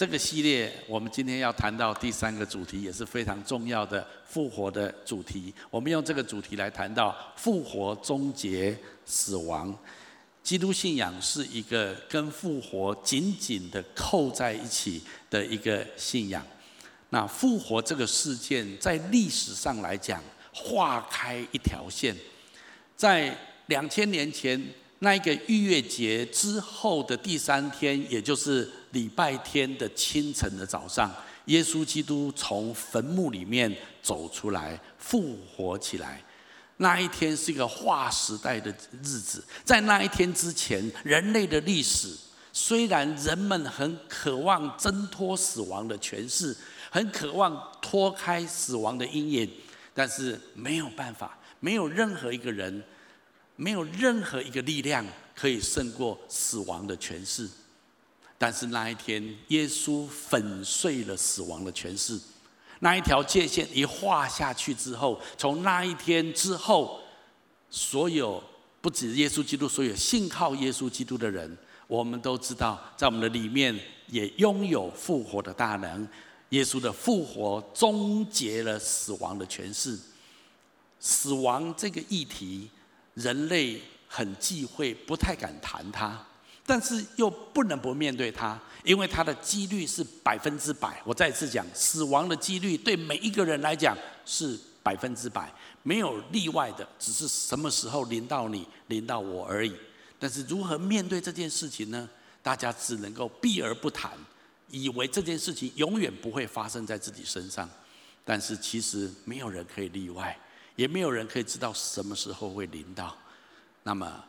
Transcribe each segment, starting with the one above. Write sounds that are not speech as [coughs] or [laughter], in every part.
这个系列我们今天要谈到第三个主题，也是非常重要的复活的主题。我们用这个主题来谈到复活终结死亡。基督信仰是一个跟复活紧紧的扣在一起的一个信仰。那复活这个事件在历史上来讲，划开一条线，在两千年前那一个逾越节之后的第三天，也就是礼拜天的清晨的早上，耶稣基督从坟墓里面走出来，复活起来。那一天是一个划时代的日子，在那一天之前，人类的历史虽然人们很渴望挣脱死亡的权势，很渴望脱开死亡的阴影，但是没有办法，没有任何一个人，没有任何一个力量可以胜过死亡的权势。但是那一天，耶稣粉碎了死亡的权势。那一条界限一画下去之后，从那一天之后，所有不止耶稣基督，所有信靠耶稣基督的人，我们都知道，在我们的里面也拥有复活的大能。耶稣的复活终结了死亡的权势。死亡这个议题，人类很忌讳，不太敢谈它。但是又不能不面对它，因为它的几率是百分之百。我再次讲，死亡的几率对每一个人来讲是百分之百，没有例外的，只是什么时候临到你、临到我而已。但是如何面对这件事情呢？大家只能够避而不谈，以为这件事情永远不会发生在自己身上。但是其实没有人可以例外，也没有人可以知道什么时候会临到。那么，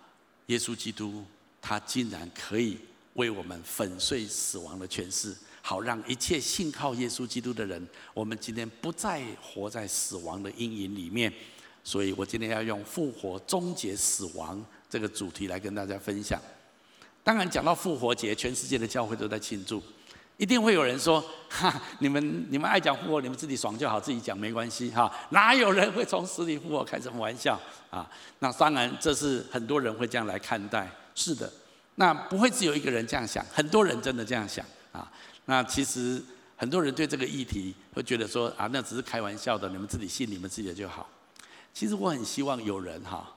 耶稣基督。他竟然可以为我们粉碎死亡的权势，好让一切信靠耶稣基督的人，我们今天不再活在死亡的阴影里面。所以我今天要用复活终结死亡这个主题来跟大家分享。当然，讲到复活节，全世界的教会都在庆祝，一定会有人说：“ [laughs] 哈，你们你们爱讲复活，你们自己爽就好，自己讲没关系。”哈，哪有人会从死里复活？开什么玩笑啊？那当然，这是很多人会这样来看待。是的，那不会只有一个人这样想，很多人真的这样想啊。那其实很多人对这个议题会觉得说啊，那只是开玩笑的，你们自己信你们自己的就好。其实我很希望有人哈，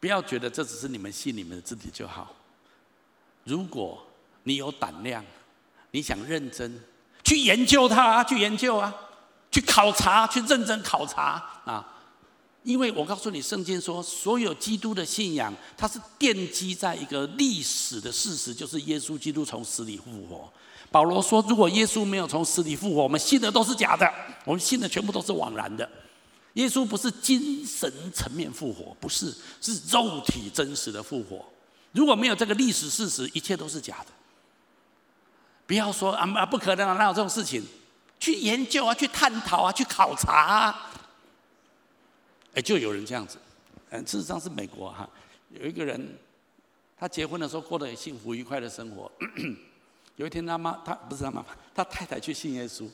不要觉得这只是你们信你们的自己就好。如果你有胆量，你想认真去研究它，去研究啊，去考察，去认真考察啊。因为我告诉你，圣经说，所有基督的信仰，它是奠基在一个历史的事实，就是耶稣基督从死里复活。保罗说，如果耶稣没有从死里复活，我们信的都是假的，我们信的全部都是枉然的。耶稣不是精神层面复活，不是，是肉体真实的复活。如果没有这个历史事实，一切都是假的。不要说啊，不可能啊，哪有这种事情？去研究啊，去探讨啊，去考察啊。哎，就有人这样子，嗯，事实上是美国哈，有一个人，他结婚的时候过得很幸福愉快的生活。[clears throat] 有一天他妈，他不是他妈妈，他太太去信耶稣。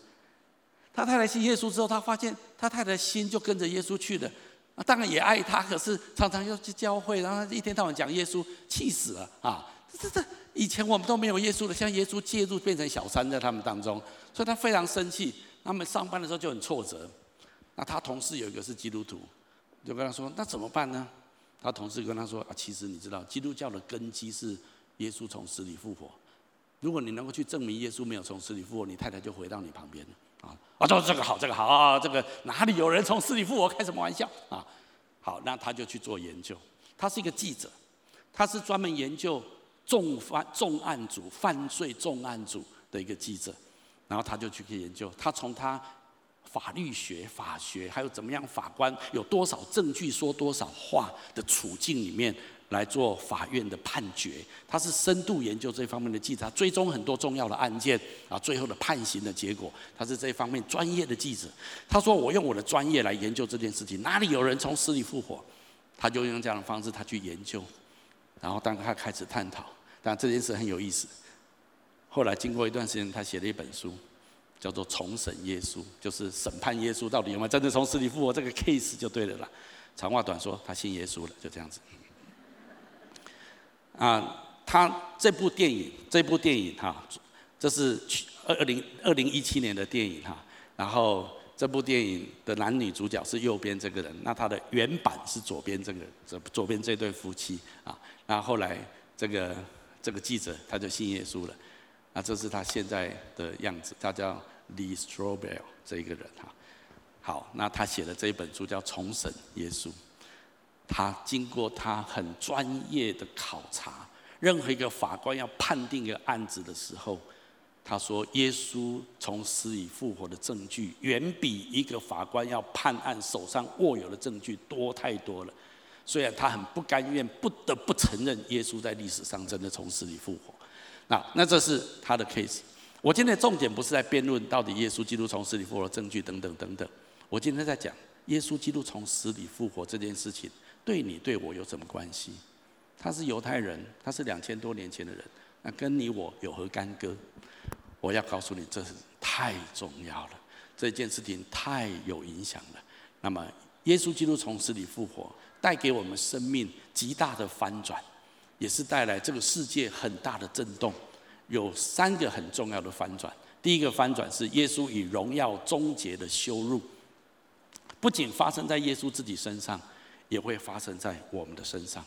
他太太信耶稣之后，他发现他太太的心就跟着耶稣去了。当然也爱他，可是常常要去教会，然后一天到晚讲耶稣，气死了啊！这这以前我们都没有耶稣的，像耶稣介入变成小三在他们当中，所以他非常生气。他们上班的时候就很挫折。那他同事有一个是基督徒。就跟他说：“那怎么办呢？”他同事跟他说：“啊，其实你知道，基督教的根基是耶稣从死里复活。如果你能够去证明耶稣没有从死里复活，你太太就回到你旁边了。”啊啊，说这个好，这个好啊，这个哪里有人从死里复活？开什么玩笑啊？好，那他就去做研究。他是一个记者，他是专门研究重犯重案组、犯罪重案组的一个记者。然后他就去研究，他从他。法律学、法学，还有怎么样？法官有多少证据说多少话的处境里面来做法院的判决？他是深度研究这方面的记者，追踪很多重要的案件啊，最后的判刑的结果，他是这方面专业的记者。他说：“我用我的专业来研究这件事情，哪里有人从死里复活？”他就用这样的方式，他去研究，然后当他开始探讨，但这件事很有意思。后来经过一段时间，他写了一本书。叫做重审耶稣，就是审判耶稣到底有没有真的从死里复活，这个 case 就对了啦。长话短说，他信耶稣了，就这样子。啊，他这部电影，这部电影哈，这是二二零二零一七年的电影哈，然后这部电影的男女主角是右边这个人，那他的原版是左边这个左左边这对夫妻啊，那后来这个这个记者他就信耶稣了，那这是他现在的样子，他叫 Lee Strobel 这一个人哈，好，那他写的这一本书叫《重审耶稣》，他经过他很专业的考察。任何一个法官要判定一个案子的时候，他说：“耶稣从死里复活的证据，远比一个法官要判案手上握有的证据多太多了。虽然他很不甘愿，不得不承认耶稣在历史上真的从死里复活。那那这是他的 case。我今天重点不是在辩论到底耶稣基督从死里复活的证据等等等等。我今天在讲耶稣基督从死里复活这件事情，对你对我有什么关系？”他是犹太人，他是两千多年前的人，那跟你我有何干戈？我要告诉你，这是太重要了，这件事情太有影响了。那么，耶稣基督从死里复活，带给我们生命极大的翻转，也是带来这个世界很大的震动。有三个很重要的翻转。第一个翻转是耶稣以荣耀终结的羞辱，不仅发生在耶稣自己身上，也会发生在我们的身上。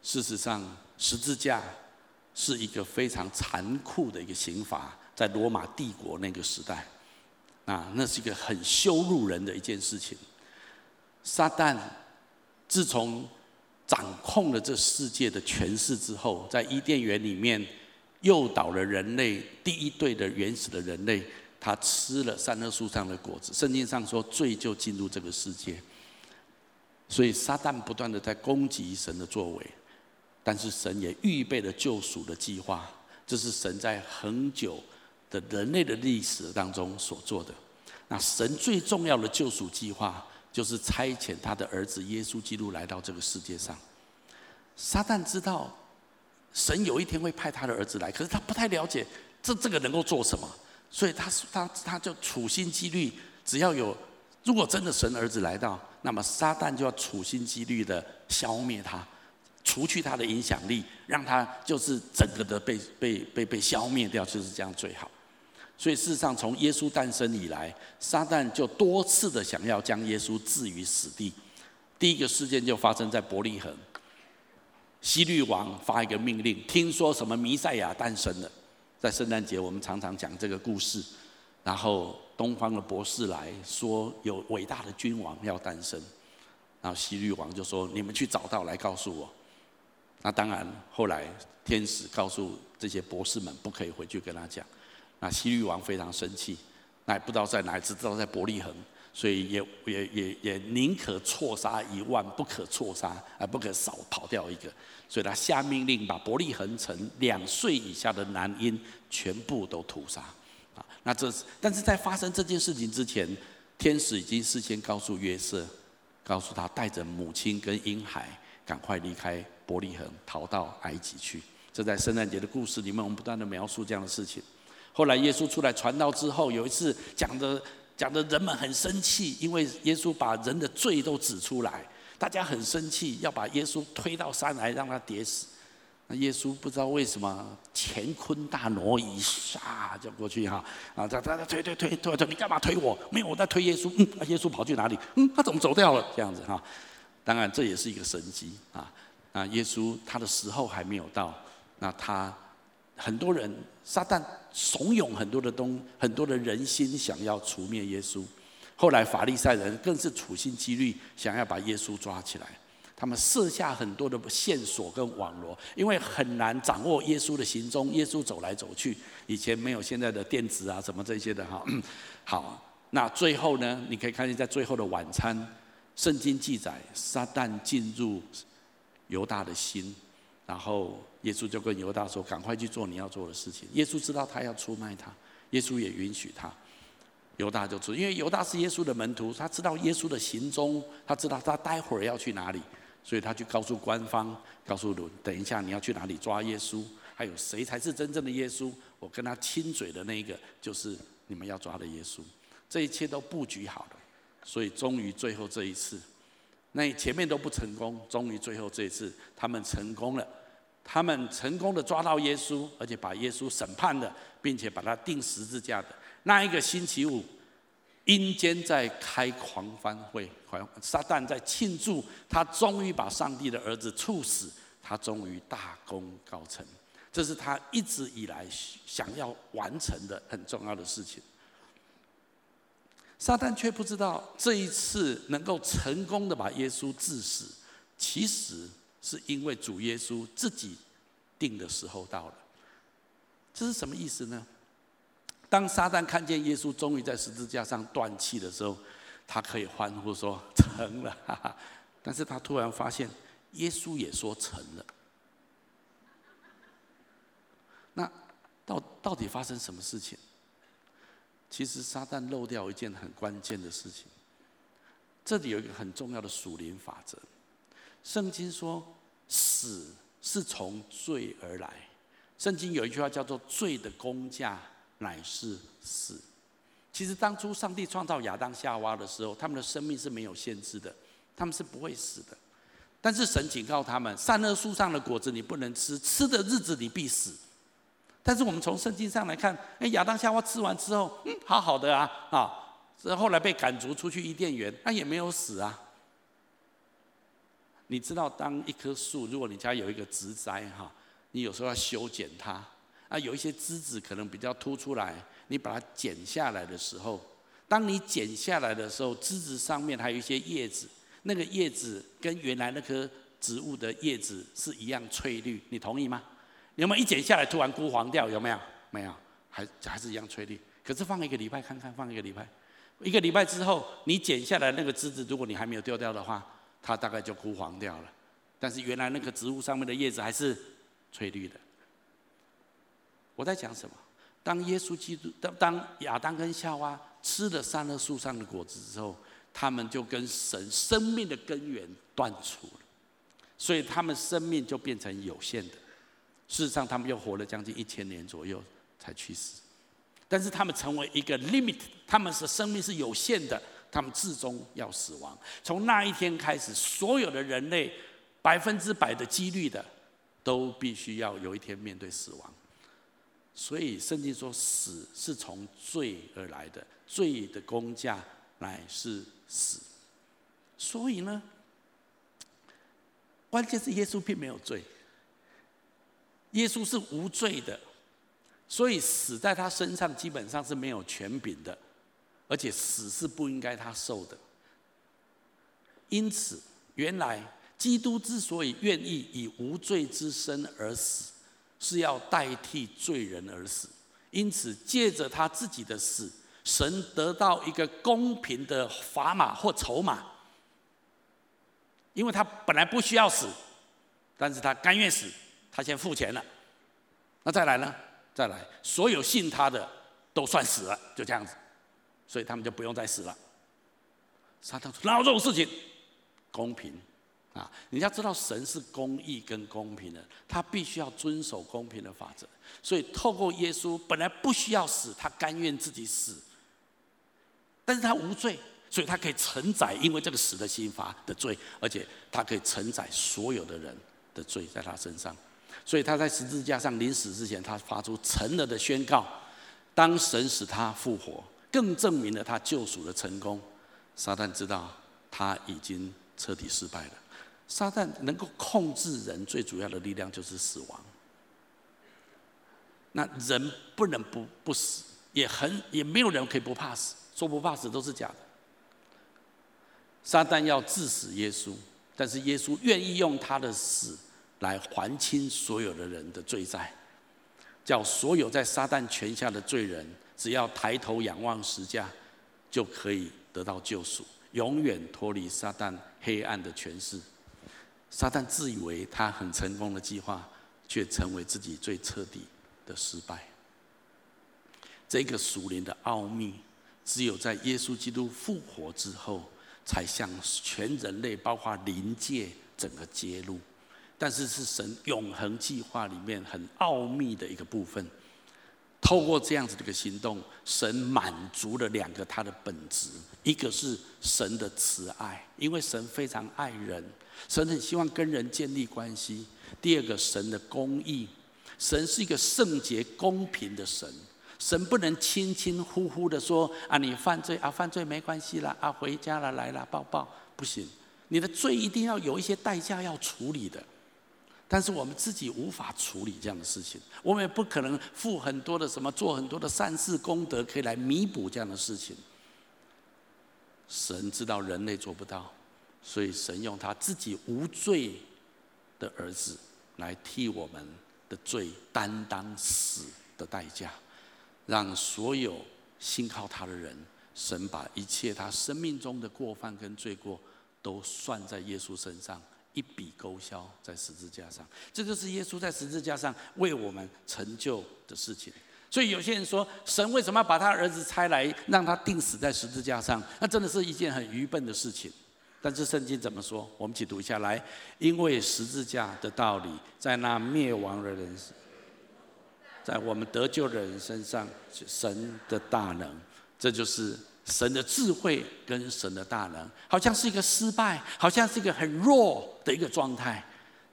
事实上，十字架是一个非常残酷的一个刑罚，在罗马帝国那个时代，啊，那是一个很羞辱人的一件事情。撒旦自从掌控了这世界的权势之后，在伊甸园里面诱导了人类第一对的原始的人类，他吃了善恶树上的果子。圣经上说，罪就进入这个世界，所以撒旦不断的在攻击神的作为。但是神也预备了救赎的计划，这是神在很久的人类的历史当中所做的。那神最重要的救赎计划，就是差遣他的儿子耶稣基督来到这个世界上。撒旦知道神有一天会派他的儿子来，可是他不太了解这这个能够做什么，所以他他他就处心积虑，只要有如果真的神儿子来到，那么撒旦就要处心积虑的消灭他。除去他的影响力，让他就是整个的被被被被消灭掉，就是这样最好。所以事实上，从耶稣诞生以来，撒旦就多次的想要将耶稣置于死地。第一个事件就发生在伯利恒，希律王发一个命令，听说什么弥赛亚诞生了，在圣诞节我们常常讲这个故事。然后东方的博士来说，有伟大的君王要诞生，然后希律王就说：“你们去找到来告诉我。”那当然，后来天使告诉这些博士们不可以回去跟他讲。那西律王非常生气，那也不知道在哪，只知道在伯利恒，所以也也也也宁可错杀一万，不可错杀，而不可少跑掉一个。所以他下命令把伯利恒城两岁以下的男婴全部都屠杀。啊，那这是，但是在发生这件事情之前，天使已经事先告诉约瑟，告诉他带着母亲跟婴孩赶快离开。伯利恒逃到埃及去，这在圣诞节的故事里面，我们不断的描述这样的事情。后来耶稣出来传道之后，有一次讲的讲的人们很生气，因为耶稣把人的罪都指出来，大家很生气，要把耶稣推到山来让他跌死。那耶稣不知道为什么乾坤大挪移，唰就过去哈啊，他他他推推推推推，你干嘛推我？没有我在推耶稣。嗯，耶稣跑去哪里？嗯，他怎么走掉了？这样子哈，当然这也是一个神迹啊。啊，耶稣他的时候还没有到，那他很多人撒旦怂恿很多的东很多的人心想要除灭耶稣，后来法利赛人更是处心积虑想要把耶稣抓起来，他们设下很多的线索跟网罗，因为很难掌握耶稣的行踪，耶稣走来走去，以前没有现在的电子啊什么这些的哈。[coughs] 好，那最后呢，你可以看见在最后的晚餐，圣经记载撒旦进入。犹大的心，然后耶稣就跟犹大说：“赶快去做你要做的事情。”耶稣知道他要出卖他，耶稣也允许他。犹大就出，因为犹大是耶稣的门徒，他知道耶稣的行踪，他知道他待会儿要去哪里，所以他去告诉官方，告诉人：“等一下你要去哪里抓耶稣？还有谁才是真正的耶稣？我跟他亲嘴的那一个，就是你们要抓的耶稣。”这一切都布局好了，所以终于最后这一次。那前面都不成功，终于最后这一次他们成功了，他们成功的抓到耶稣，而且把耶稣审判了，并且把他钉十字架的那一个星期五，阴间在开狂欢会，撒旦在庆祝他终于把上帝的儿子处死，他终于大功告成，这是他一直以来想要完成的很重要的事情。撒旦却不知道这一次能够成功的把耶稣治死，其实是因为主耶稣自己定的时候到了。这是什么意思呢？当撒旦看见耶稣终于在十字架上断气的时候，他可以欢呼说成了，哈哈。但是他突然发现，耶稣也说成了。那到到底发生什么事情？其实撒旦漏掉一件很关键的事情。这里有一个很重要的属灵法则。圣经说，死是从罪而来。圣经有一句话叫做“罪的工价”。乃是死。其实当初上帝创造亚当夏娃的时候，他们的生命是没有限制的，他们是不会死的。但是神警告他们：善恶树上的果子你不能吃，吃的日子你必死。但是我们从圣经上来看，哎，亚当夏娃吃完之后，嗯，好好的啊啊，之后来被赶逐出去伊甸园，那也没有死啊。你知道，当一棵树，如果你家有一个植栽哈，你有时候要修剪它。啊，有一些枝子可能比较突出来，你把它剪下来的时候，当你剪下来的时候，枝子上面还有一些叶子，那个叶子跟原来那棵植物的叶子是一样翠绿，你同意吗？有没有一剪下来突然枯黄掉？有没有？没有，还还是一样翠绿。可是放一个礼拜看看，放一个礼拜，一个礼拜之后，你剪下来那个枝子，如果你还没有丢掉的话，它大概就枯黄掉了。但是原来那个植物上面的叶子还是翠绿的。我在讲什么？当耶稣基督当当亚当跟夏娃吃了善恶树上的果子之后，他们就跟神生命的根源断除了，所以他们生命就变成有限的。事实上，他们又活了将近一千年左右才去世。但是他们成为一个 limit，他们的生命是有限的，他们至终要死亡。从那一天开始，所有的人类百分之百的几率的，都必须要有一天面对死亡。所以圣经说，死是从罪而来的，罪的工价乃是死。所以呢，关键是耶稣并没有罪，耶稣是无罪的，所以死在他身上基本上是没有权柄的，而且死是不应该他受的。因此，原来基督之所以愿意以无罪之身而死。是要代替罪人而死，因此借着他自己的死，神得到一个公平的砝码或筹码，因为他本来不需要死，但是他甘愿死，他先付钱了。那再来呢？再来，所有信他的都算死了，就这样子，所以他们就不用再死了。撒旦说：“哪有这种事情？公平。”啊！你要知道，神是公义跟公平的，他必须要遵守公平的法则。所以，透过耶稣，本来不需要死，他甘愿自己死，但是他无罪，所以他可以承载因为这个死的刑罚的罪，而且他可以承载所有的人的罪在他身上。所以他在十字架上临死之前，他发出成了的宣告。当神使他复活，更证明了他救赎的成功。撒旦知道他已经彻底失败了。撒旦能够控制人最主要的力量就是死亡。那人不能不不死，也很也没有人可以不怕死，说不怕死都是假的。撒旦要治死耶稣，但是耶稣愿意用他的死来还清所有的人的罪债，叫所有在撒旦权下的罪人，只要抬头仰望十架，就可以得到救赎，永远脱离撒旦黑暗的权势。撒旦自以为他很成功的计划，却成为自己最彻底的失败。这个属灵的奥秘，只有在耶稣基督复活之后，才向全人类，包括灵界整个揭露。但是是神永恒计划里面很奥秘的一个部分。透过这样子的一个行动，神满足了两个他的本质，一个是神的慈爱，因为神非常爱人，神很希望跟人建立关系；第二个，神的公义，神是一个圣洁公平的神，神不能轻轻呼呼的说啊，你犯罪啊，犯罪没关系啦，啊，回家了，来了，抱抱，不行，你的罪一定要有一些代价要处理的。但是我们自己无法处理这样的事情，我们也不可能付很多的什么，做很多的善事功德，可以来弥补这样的事情。神知道人类做不到，所以神用他自己无罪的儿子来替我们的罪担当死的代价，让所有信靠他的人，神把一切他生命中的过犯跟罪过都算在耶稣身上。一笔勾销在十字架上，这就是耶稣在十字架上为我们成就的事情。所以有些人说，神为什么要把他儿子差来，让他钉死在十字架上？那真的是一件很愚笨的事情。但是圣经怎么说？我们一起读一下来。因为十字架的道理，在那灭亡的人，在我们得救的人身上，神的大能，这就是。神的智慧跟神的大能，好像是一个失败，好像是一个很弱的一个状态。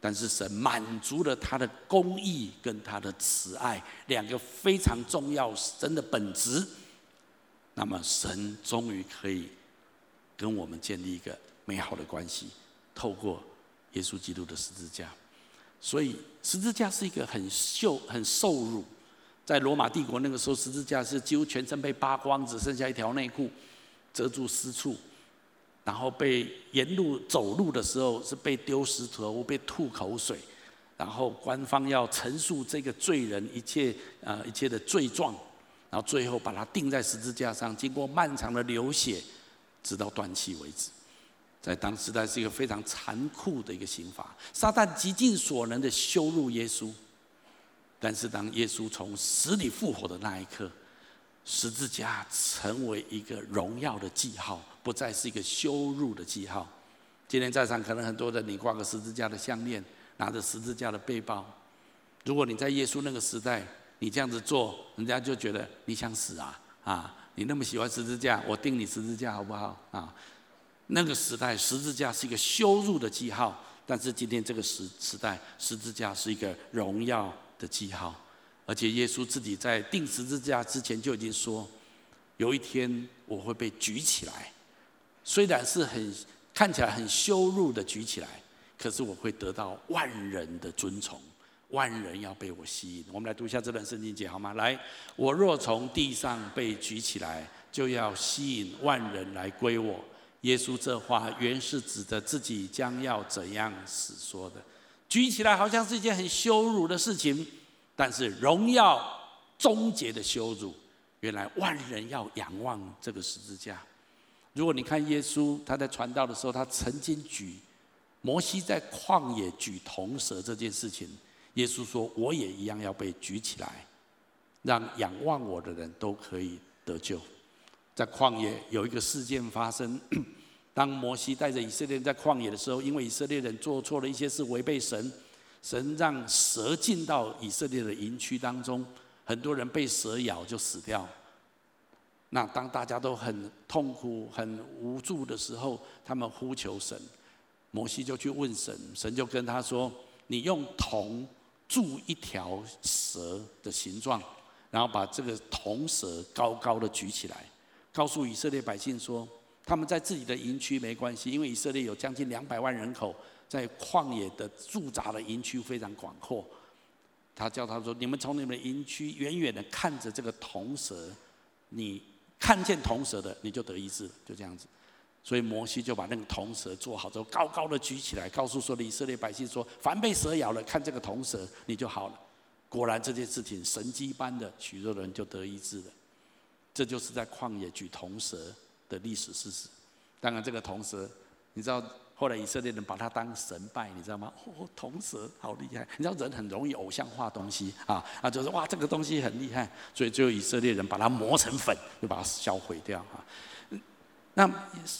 但是神满足了他的公义跟他的慈爱，两个非常重要神的本质。那么神终于可以跟我们建立一个美好的关系，透过耶稣基督的十字架。所以十字架是一个很受很受辱。在罗马帝国那个时候，十字架是几乎全身被扒光，只剩下一条内裤遮住私处，然后被沿路走路的时候是被丢石头、被吐口水，然后官方要陈述这个罪人一切呃一切的罪状，然后最后把他钉在十字架上，经过漫长的流血，直到断气为止。在当时代是一个非常残酷的一个刑罚，撒旦极尽所能的羞辱耶稣。但是当耶稣从死里复活的那一刻，十字架成为一个荣耀的记号，不再是一个羞辱的记号。今天在场可能很多人，你挂个十字架的项链，拿着十字架的背包。如果你在耶稣那个时代，你这样子做，人家就觉得你想死啊啊！你那么喜欢十字架，我钉你十字架好不好啊？那个时代，十字架是一个羞辱的记号，但是今天这个时时代，十字架是一个荣耀的记号，而且耶稣自己在钉十字架之前就已经说，有一天我会被举起来，虽然是很看起来很羞辱的举起来，可是我会得到万人的尊崇，万人要被我吸引。我们来读一下这段圣经节好吗？来，我若从地上被举起来，就要吸引万人来归我。耶稣这话原是指着自己将要怎样死说的。举起来好像是一件很羞辱的事情，但是荣耀终结的羞辱，原来万人要仰望这个十字架。如果你看耶稣他在传道的时候，他曾经举摩西在旷野举铜蛇这件事情，耶稣说我也一样要被举起来，让仰望我的人都可以得救。在旷野有一个事件发生。当摩西带着以色列人在旷野的时候，因为以色列人做错了一些事，违背神，神让蛇进到以色列的营区当中，很多人被蛇咬就死掉。那当大家都很痛苦、很无助的时候，他们呼求神，摩西就去问神，神就跟他说：“你用铜铸一条蛇的形状，然后把这个铜蛇高高的举起来，告诉以色列百姓说。”他们在自己的营区没关系，因为以色列有将近两百万人口，在旷野的驻扎的营区非常广阔。他叫他说：“你们从你们的营区远远的看着这个铜蛇，你看见铜蛇的，你就得医治。”就这样子。所以摩西就把那个铜蛇做好之后，高高的举起来，告诉说以色列百姓说：“凡被蛇咬了，看这个铜蛇，你就好了。”果然这件事情神迹般的，许多人就得医治了。这就是在旷野举铜蛇的历史事实，当然这个铜蛇，你知道后来以色列人把它当神拜，你知道吗？哦，铜蛇好厉害！你知道人很容易偶像化东西啊，啊，就是哇，这个东西很厉害，所以最后以色列人把它磨成粉，就把它销毁掉啊。那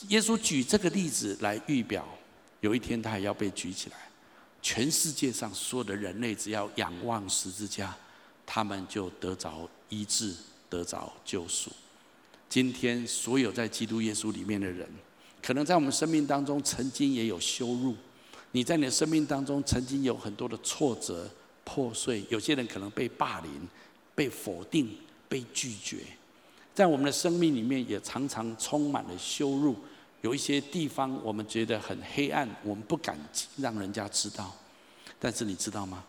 耶稣举这个例子来预表，有一天他也要被举起来，全世界上所有的人类只要仰望十字架，他们就得着医治，得着救赎。今天所有在基督耶稣里面的人，可能在我们生命当中曾经也有羞辱，你在你的生命当中曾经有很多的挫折、破碎，有些人可能被霸凌、被否定、被拒绝，在我们的生命里面也常常充满了羞辱。有一些地方我们觉得很黑暗，我们不敢让人家知道。但是你知道吗？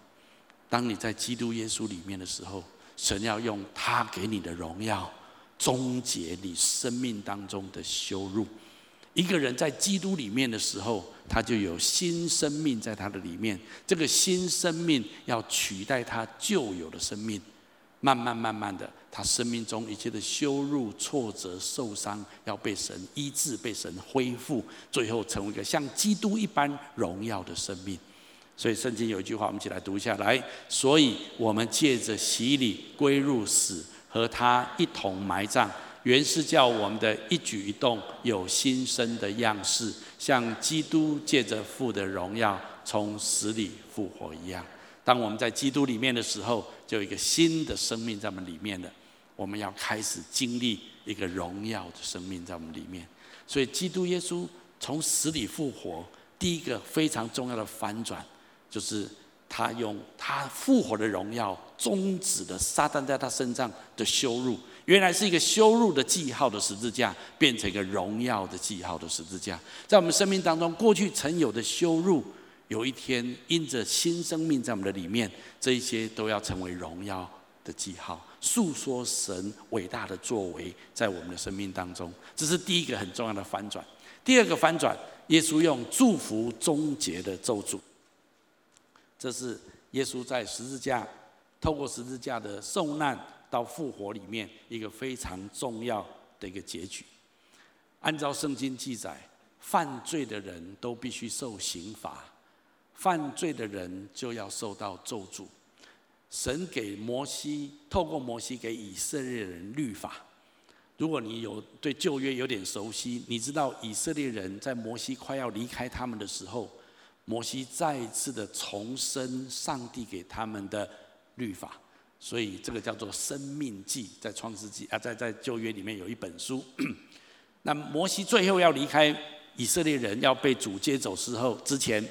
当你在基督耶稣里面的时候，神要用他给你的荣耀，终结你生命当中的羞辱。一个人在基督里面的时候，他就有新生命在他的里面。这个新生命要取代他旧有的生命。慢慢慢慢的，他生命中一切的羞辱、挫折、受伤，要被神医治、被神恢复，最后成为一个像基督一般荣耀的生命。所以圣经有一句话，我们一起来读一下来。所以我们借着洗礼归入死，和他一同埋葬，原是叫我们的一举一动有新生的样式，像基督借着父的荣耀从死里复活一样。当我们在基督里面的时候，就有一个新的生命在我们里面了。我们要开始经历一个荣耀的生命在我们里面。所以，基督耶稣从死里复活，第一个非常重要的反转，就是他用他复活的荣耀，终止了撒旦在他身上的羞辱。原来是一个羞辱的记号的十字架，变成一个荣耀的记号的十字架。在我们生命当中，过去曾有的羞辱。有一天，因着新生命在我们的里面，这一些都要成为荣耀的记号，诉说神伟大的作为在我们的生命当中。这是第一个很重要的反转。第二个反转，耶稣用祝福终结的咒诅。这是耶稣在十字架，透过十字架的受难到复活里面一个非常重要的一个结局。按照圣经记载，犯罪的人都必须受刑罚。犯罪的人就要受到咒诅。神给摩西，透过摩西给以色列人律法。如果你有对旧约有点熟悉，你知道以色列人在摩西快要离开他们的时候，摩西再一次的重申上帝给他们的律法。所以这个叫做《生命记》，在创世纪啊，在在旧约里面有一本书。[clears throat] 那摩西最后要离开以色列人，要被主接走之后之前。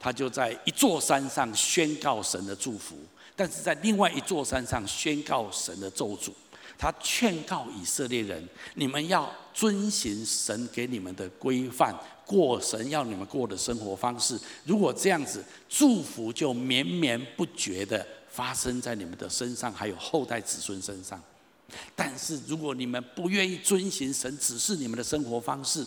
他就在一座山上宣告神的祝福，但是在另外一座山上宣告神的咒诅。他劝告以色列人：你们要遵行神给你们的规范，过神要你们过的生活方式。如果这样子，祝福就绵绵不绝地发生在你们的身上，还有后代子孙身上。但是如果你们不愿意遵行神指示你们的生活方式，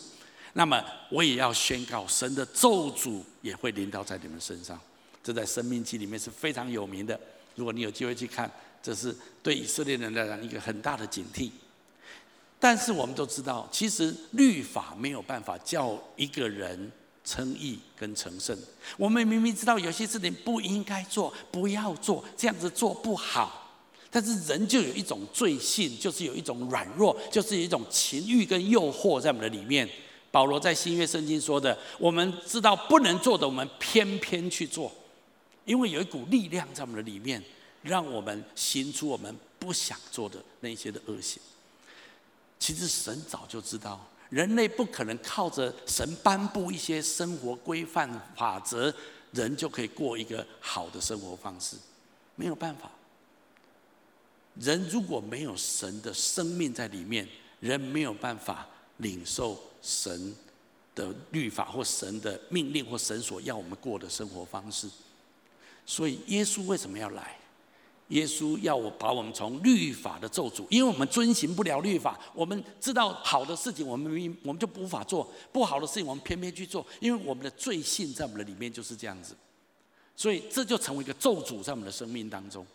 那么我也要宣告，神的咒诅也会临到在你们身上。这在《生命记》里面是非常有名的。如果你有机会去看，这是对以色列人来讲一个很大的警惕。但是我们都知道，其实律法没有办法叫一个人称义跟成圣。我们明明知道有些事情不应该做，不要做，这样子做不好。但是人就有一种罪性，就是有一种软弱，就是有一种情欲跟诱惑在我们的里面。保罗在新约圣经说的，我们知道不能做的，我们偏偏去做，因为有一股力量在我们的里面，让我们行出我们不想做的那些的恶行。其实神早就知道，人类不可能靠着神颁布一些生活规范法则，人就可以过一个好的生活方式，没有办法。人如果没有神的生命在里面，人没有办法领受。神的律法或神的命令或神所要我们过的生活方式，所以耶稣为什么要来？耶稣要我把我们从律法的咒诅，因为我们遵行不了律法，我们知道好的事情，我们我们就无法做；不好的事情，我们偏偏去做，因为我们的罪性在我们的里面就是这样子。所以这就成为一个咒诅在我们的生命当中。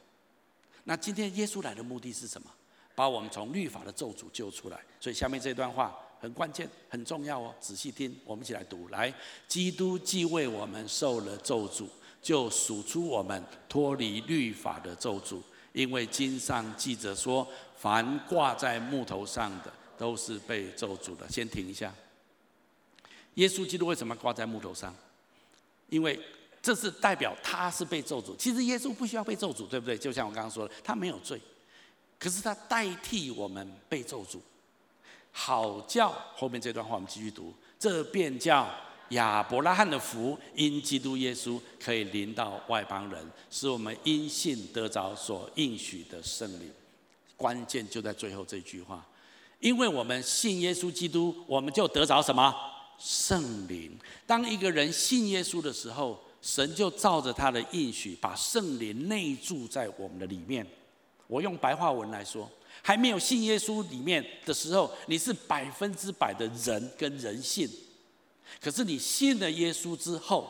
那今天耶稣来的目的是什么？把我们从律法的咒诅救出来。所以下面这段话。很关键，很重要哦！仔细听，我们一起来读。来，基督既为我们受了咒诅，就数出我们脱离律法的咒诅。因为经上记着说：“凡挂在木头上的，都是被咒诅的。”先停一下。耶稣基督为什么挂在木头上？因为这是代表他是被咒诅。其实耶稣不需要被咒诅，对不对？就像我刚刚说的，他没有罪。可是他代替我们被咒诅，好叫后面这段话我们继续读，这便叫亚伯拉罕的福因基督耶稣可以临到外邦人，使我们因信得着所应许的圣灵。关键就在最后这句话，因为我们信耶稣基督，我们就得着什么？圣灵。当一个人信耶稣的时候，神就照着他的应许，把圣灵内住在我们的里面。我用白话文来说，还没有信耶稣里面的时候，你是百分之百的人跟人性。可是你信了耶稣之后，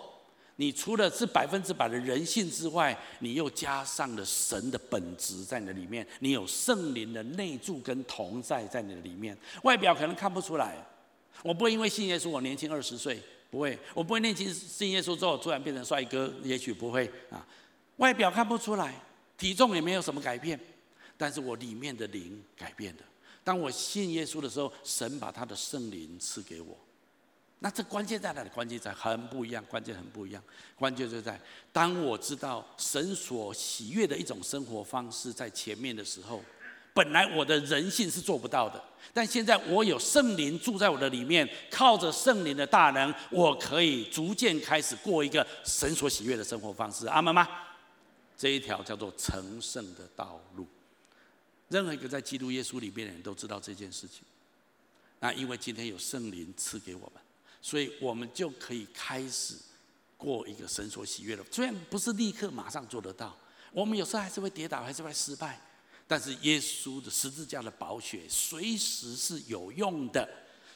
你除了是百分之百的人性之外，你又加上了神的本质在你的里面，你有圣灵的内住跟同在在你的里面。外表可能看不出来，我不会因为信耶稣我年轻二十岁，不会，我不会年轻信耶稣之后突然变成帅哥，也许不会啊。外表看不出来，体重也没有什么改变，但是我里面的灵改变了。当我信耶稣的时候，神把他的圣灵赐给我。那这关键在哪里？关键在很不一样，关键很不一样。关键就在当我知道神所喜悦的一种生活方式在前面的时候，本来我的人性是做不到的，但现在我有圣灵住在我的里面，靠着圣灵的大能，我可以逐渐开始过一个神所喜悦的生活方式。阿们吗？这一条叫做成圣的道路。任何一个在基督耶稣里面的人都知道这件事情。那因为今天有圣灵赐给我们。所以我们就可以开始过一个神所喜悦的，虽然不是立刻马上做得到，我们有时候还是会跌倒，还是会失败，但是耶稣的十字架的宝血随时是有用的。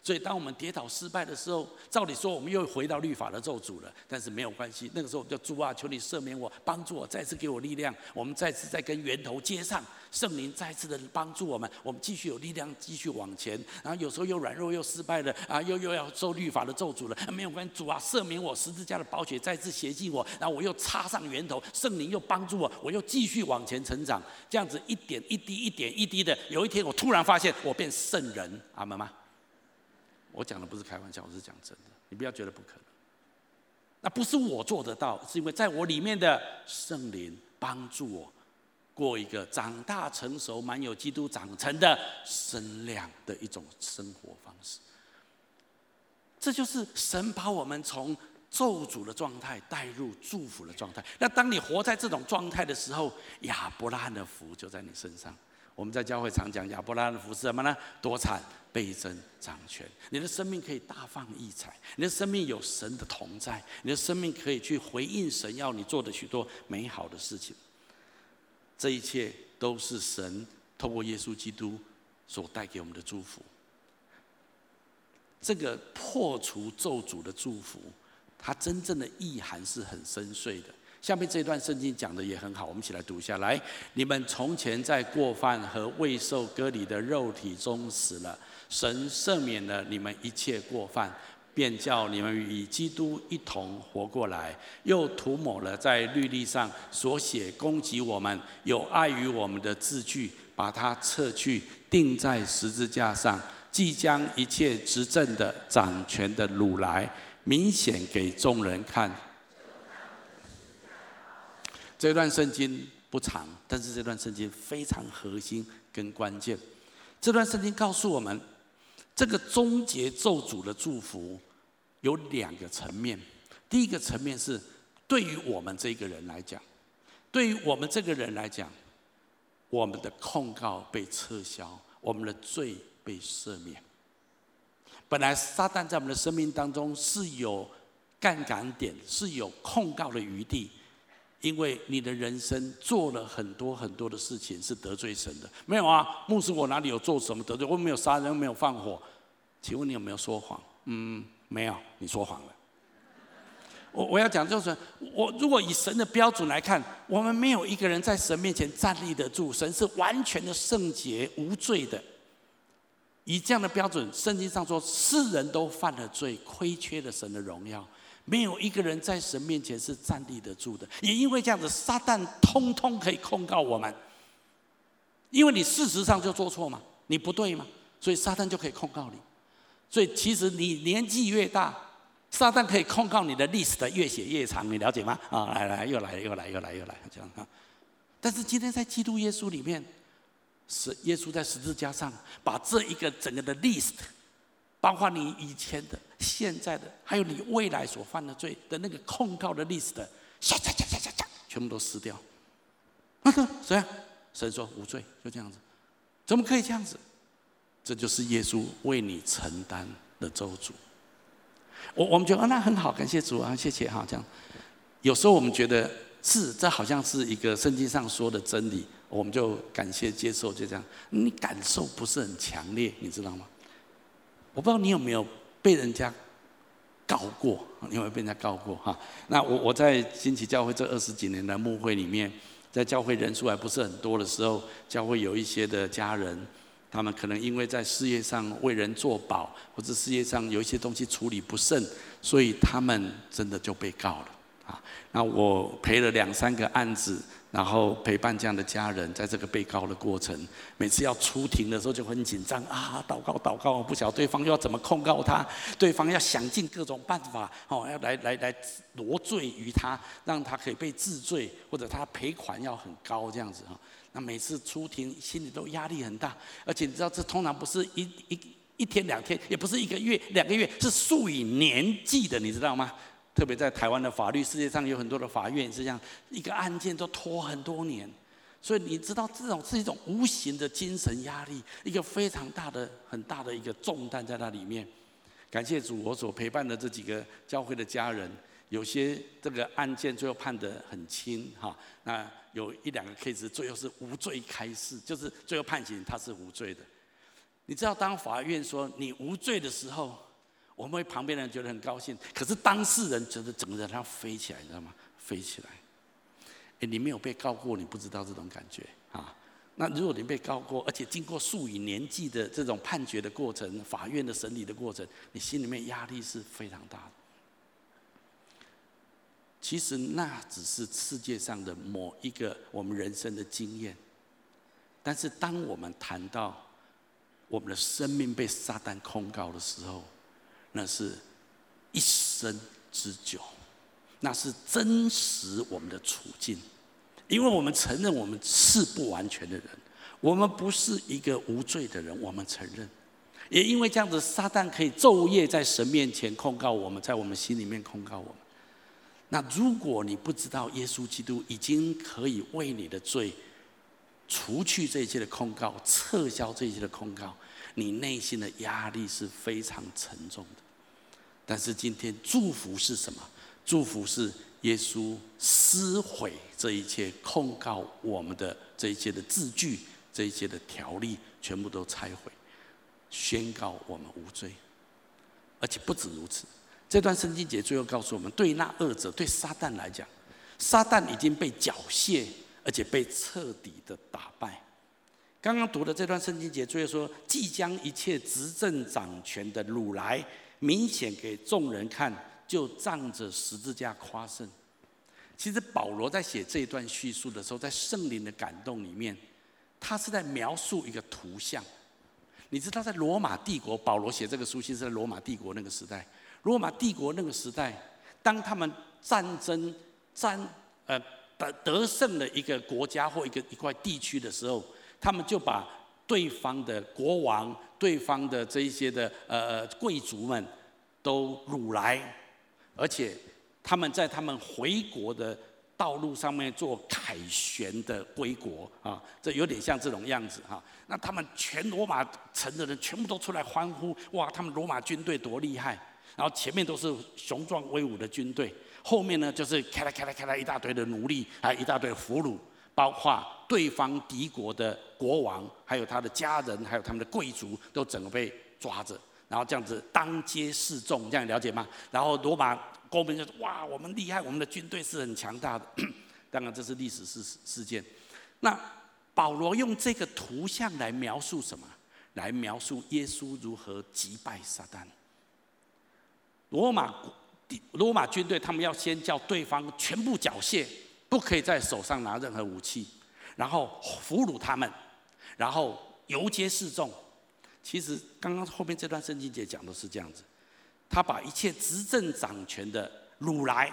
所以，当我们跌倒失败的时候，照理说我们又回到律法的咒诅了。但是没有关系，那个时候我们就主啊，求你赦免我，帮助我，再次给我力量。我们再次再跟源头接上，圣灵再次的帮助我们，我们继续有力量，继续往前。然后有时候又软弱又失败了啊，又又要受律法的咒诅了。没有关系，主啊，赦免我，十字架的宝血再次洁净我。然后我又插上源头，圣灵又帮助我，我又继续往前成长。这样子一点一滴，一点一滴的，有一天我突然发现我变圣人，阿门吗？我讲的不是开玩笑，我是讲真的。你不要觉得不可能，那不是我做得到，是因为在我里面的圣灵帮助我过一个长大成熟、满有基督长成的身量的一种生活方式。这就是神把我们从咒诅的状态带入祝福的状态。那当你活在这种状态的时候，亚伯拉罕的福就在你身上。我们在教会常讲亚伯拉罕的福是什么呢？多产。倍增掌权，你的生命可以大放异彩，你的生命有神的同在，你的生命可以去回应神要你做的许多美好的事情。这一切都是神透过耶稣基督所带给我们的祝福。这个破除咒诅的祝福，它真正的意涵是很深邃的。下面这一段圣经讲的也很好，我们一起来读一下。来，你们从前在过犯和未受割礼的肉体中死了。神赦免了你们一切过犯，便叫你们与基督一同活过来，又涂抹了在律例上所写攻击我们、有碍于我们的字句，把它撤去，钉在十字架上，即将一切执政的、掌权的掳来，明显给众人看。这段圣经不长，但是这段圣经非常核心跟关键。这段圣经告诉我们。这个终结咒诅的祝福有两个层面。第一个层面是对于我们这个人来讲，对于我们这个人来讲，我们的控告被撤销，我们的罪被赦免。本来撒旦在我们的生命当中是有杠杆点，是有控告的余地。因为你的人生做了很多很多的事情是得罪神的，没有啊？牧师，我哪里有做什么得罪？我没有杀人，没有放火。请问你有没有说谎？嗯，没有，你说谎了。我我要讲就是，我如果以神的标准来看，我们没有一个人在神面前站立得住。神是完全的圣洁无罪的。以这样的标准，圣经上说，世人都犯了罪，亏缺了神的荣耀。没有一个人在神面前是站立得住的，也因为这样子，撒旦通通可以控告我们，因为你事实上就做错嘛，你不对嘛，所以撒旦就可以控告你。所以其实你年纪越大，撒旦可以控告你的历史的越写越长，你了解吗？啊，来来，又来又来又来又来这样啊！但是今天在基督耶稣里面，是耶稣在十字架上把这一个整个的 list，包括你以前的、现在的，还有你未来所犯的罪的那个控告的历史的唰唰唰唰唰唰，全部都撕掉。那个谁啊？神说无罪，就这样子。怎么可以这样子？这就是耶稣为你承担的咒诅。我我们觉得啊，那很好，感谢主啊，谢谢哈。这样，有时候我们觉得是，这好像是一个圣经上说的真理，我们就感谢接受，就这样。你感受不是很强烈，你知道吗？我不知道你有没有被人家告过，你有没有被人家告过哈？那我我在新奇教会这二十几年的牧会里面，在教会人数还不是很多的时候，教会有一些的家人。他们可能因为在事业上为人做保，或者事业上有一些东西处理不慎，所以他们真的就被告了啊。那我陪了两三个案子，然后陪伴这样的家人，在这个被告的过程，每次要出庭的时候就很紧张啊，祷告祷告，不晓得对方又要怎么控告他，对方要想尽各种办法哦，要来来来罗罪于他，让他可以被治罪，或者他赔款要很高这样子哈。那每次出庭，心里都压力很大，而且你知道，这通常不是一一一天两天，也不是一个月两个月，是数以年计的，你知道吗？特别在台湾的法律，世界上有很多的法院是这样，一个案件都拖很多年，所以你知道，这种是一种无形的精神压力，一个非常大的、很大的一个重担在那里面。感谢主，我所陪伴的这几个教会的家人。有些这个案件最后判得很轻，哈，那有一两个 case 最后是无罪开释，就是最后判刑他是无罪的。你知道，当法院说你无罪的时候，我们旁边的人觉得很高兴，可是当事人觉得整个人他飞起来，你知道吗？飞起来。哎，你没有被告过，你不知道这种感觉啊。那如果你被告过，而且经过数以年计的这种判决的过程，法院的审理的过程，你心里面压力是非常大的。其实那只是世界上的某一个我们人生的经验，但是当我们谈到我们的生命被撒旦控告的时候，那是一生之久，那是真实我们的处境，因为我们承认我们是不完全的人，我们不是一个无罪的人，我们承认，也因为这样子，撒旦可以昼夜在神面前控告我们，在我们心里面控告我们。那如果你不知道耶稣基督已经可以为你的罪除去这一切的控告，撤销这一切的控告，你内心的压力是非常沉重的。但是今天祝福是什么？祝福是耶稣撕毁这一切控告我们的这一切的字句，这一切的条例，全部都拆毁，宣告我们无罪。而且不止如此。这段圣经节最后告诉我们，对那恶者，对撒旦来讲，撒旦已经被缴械，而且被彻底的打败。刚刚读的这段圣经节最后说，即将一切执政掌权的掳来，明显给众人看，就仗着十字架夸胜。其实保罗在写这一段叙述的时候，在圣灵的感动里面，他是在描述一个图像。你知道，在罗马帝国，保罗写这个书信是在罗马帝国那个时代。罗马帝国那个时代，当他们战争战呃得得胜了一个国家或一个一块地区的时候，他们就把对方的国王、对方的这一些的呃贵族们都掳来，而且他们在他们回国的道路上面做凯旋的归国啊，这有点像这种样子哈。那他们全罗马城的人全部都出来欢呼，哇，他们罗马军队多厉害！然后前面都是雄壮威武的军队，后面呢就是咔啦咔啦咔啦一大堆的奴隶，还有一大堆俘虏，包括对方敌国的国王，还有他的家人，还有他们的贵族，都整个被抓着，然后这样子当街示众，这样了解吗？然后罗马公民就说：“哇，我们厉害，我们的军队是很强大的。[coughs] ”当然这是历史事事件。那保罗用这个图像来描述什么？来描述耶稣如何击败撒旦。罗马罗马军队，他们要先叫对方全部缴械，不可以在手上拿任何武器，然后俘虏他们，然后游街示众。其实刚刚后面这段圣经节讲的是这样子，他把一切执政掌权的掳来，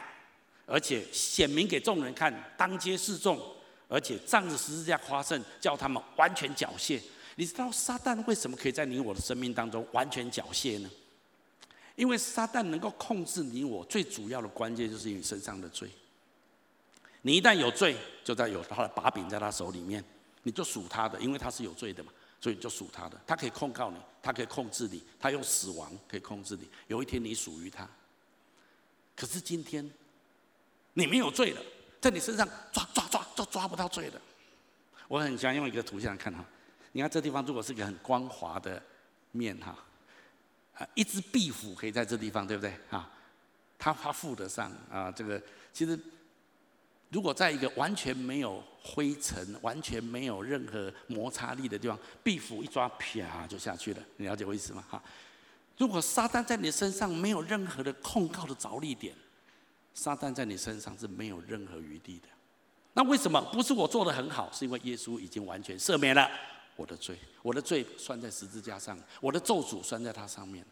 而且显明给众人看，当街示众，而且仗着十字架夸胜，叫他们完全缴械。你知道撒旦为什么可以在你我的生命当中完全缴械呢？因为撒旦能够控制你我，最主要的关键就是你身上的罪。你一旦有罪，就在有他的把柄在他手里面，你就属他的，因为他是有罪的嘛，所以就属他的。他可以控告你，他可以控制你，他用死亡可以控制你。有一天你属于他。可是今天你没有罪了，在你身上抓抓抓都抓不到罪的。我很想用一个图像看哈，你看这地方如果是一个很光滑的面哈，啊，一只壁虎可以在这地方对不对啊？它它附得上啊，这个其实。如果在一个完全没有灰尘、完全没有任何摩擦力的地方，壁虎一抓，啪就下去了。你了解我意思吗？哈，如果撒旦在你身上没有任何的控告的着力点，撒旦在你身上是没有任何余地的。那为什么？不是我做得很好，是因为耶稣已经完全赦免了我的罪，我的罪算在十字架上，我的咒诅算在它上面。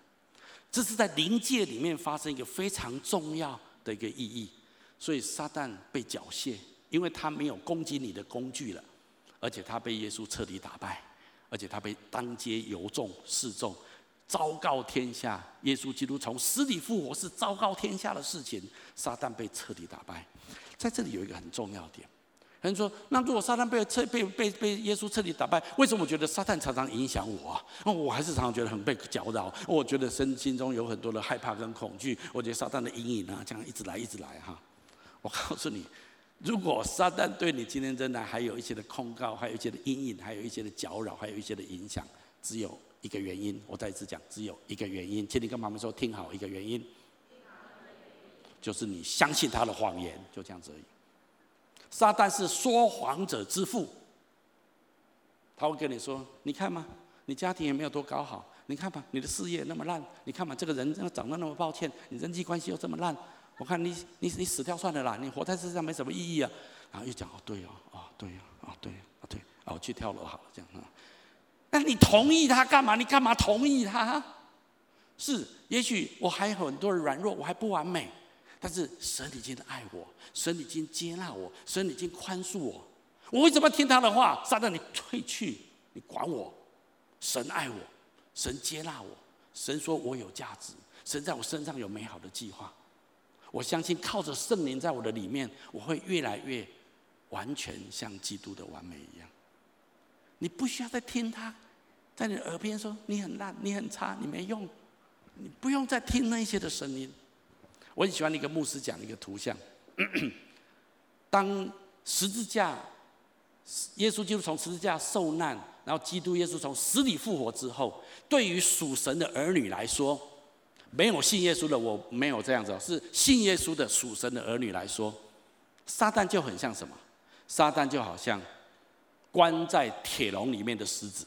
这是在灵界里面发生一个非常重要的一个意义。所以撒旦被缴械，因为他没有攻击你的工具了，而且他被耶稣彻底打败，而且他被当街游众示众，昭告天下，耶稣基督从死里复活是昭告天下的事情。撒旦被彻底打败，在这里有一个很重要点。有人说，那如果撒旦被彻被被被耶稣彻底打败，为什么我觉得撒旦常常影响我啊？那我还是常常觉得很被搅扰，我觉得身心中有很多的害怕跟恐惧，我觉得撒旦的阴影啊，这样一直来一直来哈。我告诉你，如果撒旦对你今天仍然还有一些的控告，还有一些的阴影，还有一些的搅扰，还有一些的影响，只有一个原因。我再一次讲，只有一个原因，请你跟妈妈说，听好，一个原因，就是你相信他的谎言，就这样子而已。撒旦是说谎者之父，他会跟你说：“你看嘛，你家庭也没有多搞好，你看吧，你的事业那么烂，你看嘛，这个人长得那么抱歉，你人际关系又这么烂。”我看你你你死掉算了啦，你活在世上没什么意义啊。然后又讲哦对哦，哦对哦，哦对哦对，哦我去跳楼好了这样啊。那你同意他干嘛？你干嘛同意他？是，也许我还有很多的软弱，我还不完美，但是神已经爱我，神已经接纳我，神已经宽恕我。我为什么听他的话？撒旦你退去，你管我？神爱我，神接纳我，神说我有价值，神在我身上有美好的计划。我相信靠着圣灵在我的里面，我会越来越完全像基督的完美一样。你不需要再听他在你耳边说你很烂、你很差、你没用，你不用再听那些的声音。我很喜欢一个牧师讲一个图像：[coughs] 当十字架，耶稣基督从十字架受难，然后基督耶稣从死里复活之后，对于属神的儿女来说。没有信耶稣的，我没有这样子。是信耶稣的属神的儿女来说，撒旦就很像什么？撒旦就好像关在铁笼里面的狮子。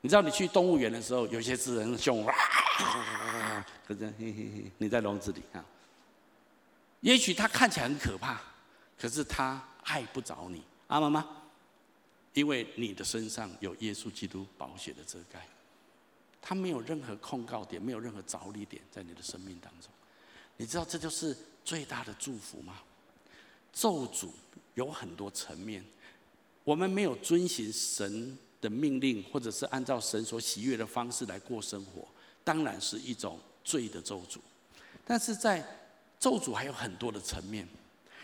你知道，你去动物园的时候，有些狮子很凶，可是你在笼子里啊。也许他看起来很可怕，可是他害不着你，阿妈妈？因为你的身上有耶稣基督宝血的遮盖。他没有任何控告点，没有任何着力点在你的生命当中。你知道这就是最大的祝福吗？咒诅有很多层面，我们没有遵循神的命令，或者是按照神所喜悦的方式来过生活，当然是一种罪的咒诅。但是在咒诅还有很多的层面。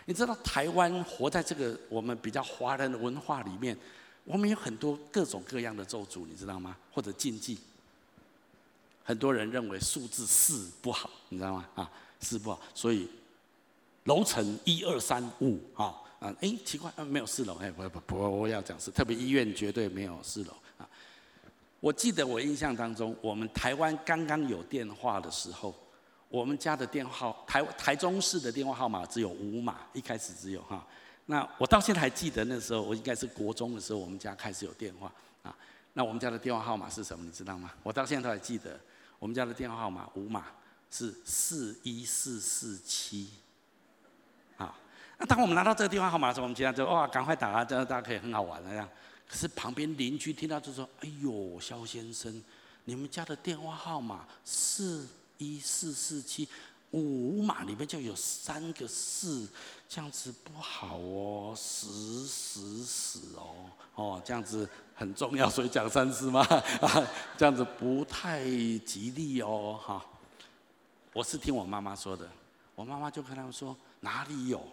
你知道台湾活在这个我们比较华人的文化里面，我们有很多各种各样的咒诅，你知道吗？或者禁忌。很多人认为数字四不好，你知道吗？啊，四不好，所以楼层一二三五啊啊，哎，奇怪，没有四楼，哎，不不不，我要讲是特别医院绝对没有四楼啊。我记得我印象当中，我们台湾刚刚有电话的时候，我们家的电话号台台中市的电话号码只有五码，一开始只有哈。那我到现在还记得那时候，我应该是国中的时候，我们家开始有电话啊。那我们家的电话号码是什么？你知道吗？我到现在都还记得。我们家的电话号码五码是四一四四七，好，那当我们拿到这个电话号码的时候，我们经常就哇，赶快打啊，这样大家可以很好玩的这样。可是旁边邻居听到就说：“哎呦，肖先生，你们家的电话号码四一四四七，五码里面就有三个四，这样子不好哦，十十十哦，哦，这样子很重要，所以讲三次嘛，啊，[laughs] 这样子不太吉利哦，哈。我是听我妈妈说的，我妈妈就跟他们说，哪里有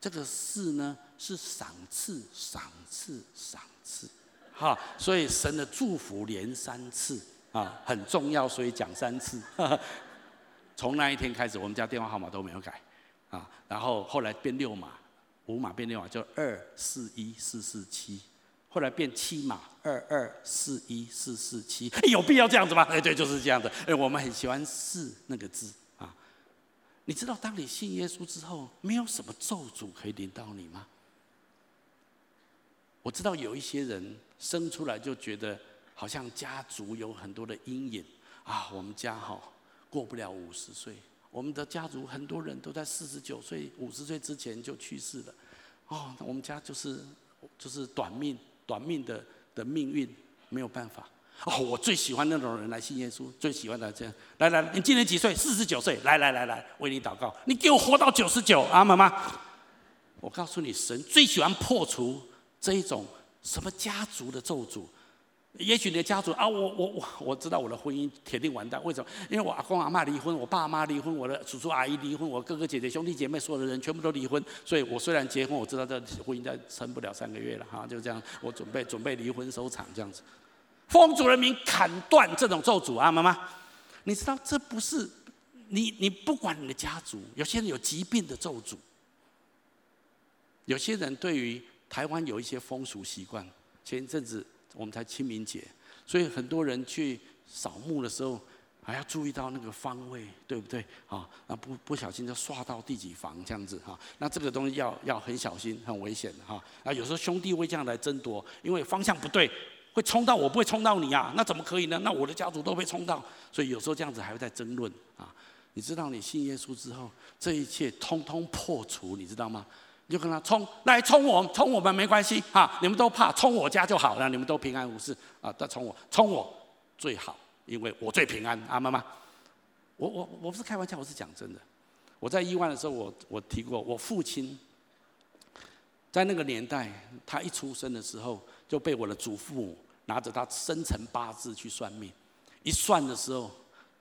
这个四呢？是赏赐，赏赐，赏赐，哈，所以神的祝福连三次啊，很重要，所以讲三次。从那一天开始，我们家电话号码都没有改，啊，然后后来变六码，五码变六码就二四一四四七，后来变七码二二四一四四七，有必要这样子吗？哎，对，就是这样子。哎，我们很喜欢四那个字啊。你知道，当你信耶稣之后，没有什么咒诅可以临到你吗？我知道有一些人生出来就觉得好像家族有很多的阴影啊，我们家哈。过不了五十岁，我们的家族很多人都在四十九岁、五十岁之前就去世了。哦，我们家就是就是短命、短命的的命运，没有办法。哦，我最喜欢那种人来信耶稣，最喜欢的这样。来来，你今年几岁？四十九岁。来来来来，为你祷告，你给我活到九十九啊，妈妈。我告诉你，神最喜欢破除这一种什么家族的咒诅。也许你的家族啊，我我我我知道我的婚姻铁定完蛋。为什么？因为我阿公阿嬷离婚，我爸妈离婚，我的叔叔阿姨离婚，我哥哥姐姐兄弟姐妹所有的人全部都离婚。所以我虽然结婚，我知道这婚姻再撑不了三个月了哈，就这样，我准备准备离婚收场这样子。奉主的名砍断这种咒诅啊，妈妈，你知道这不是你你不管你的家族，有些人有疾病的咒诅，有些人对于台湾有一些风俗习惯，前一阵子。我们才清明节，所以很多人去扫墓的时候，还要注意到那个方位，对不对？啊，那不不小心就刷到第几房这样子哈。那这个东西要要很小心，很危险的哈。啊，有时候兄弟会这样来争夺，因为方向不对，会冲到我，不会冲到你啊。那怎么可以呢？那我的家族都被冲到，所以有时候这样子还会在争论啊。你知道，你信耶稣之后，这一切通通破除，你知道吗？就跟他冲，来冲我，冲我们没关系哈，你们都怕，冲我家就好了，你们都平安无事啊。再冲我，冲我最好，因为我最平安啊，妈妈。我我我不是开玩笑，我是讲真的。我在亿万的时候，我我提过，我父亲在那个年代，他一出生的时候就被我的祖父母拿着他生辰八字去算命，一算的时候，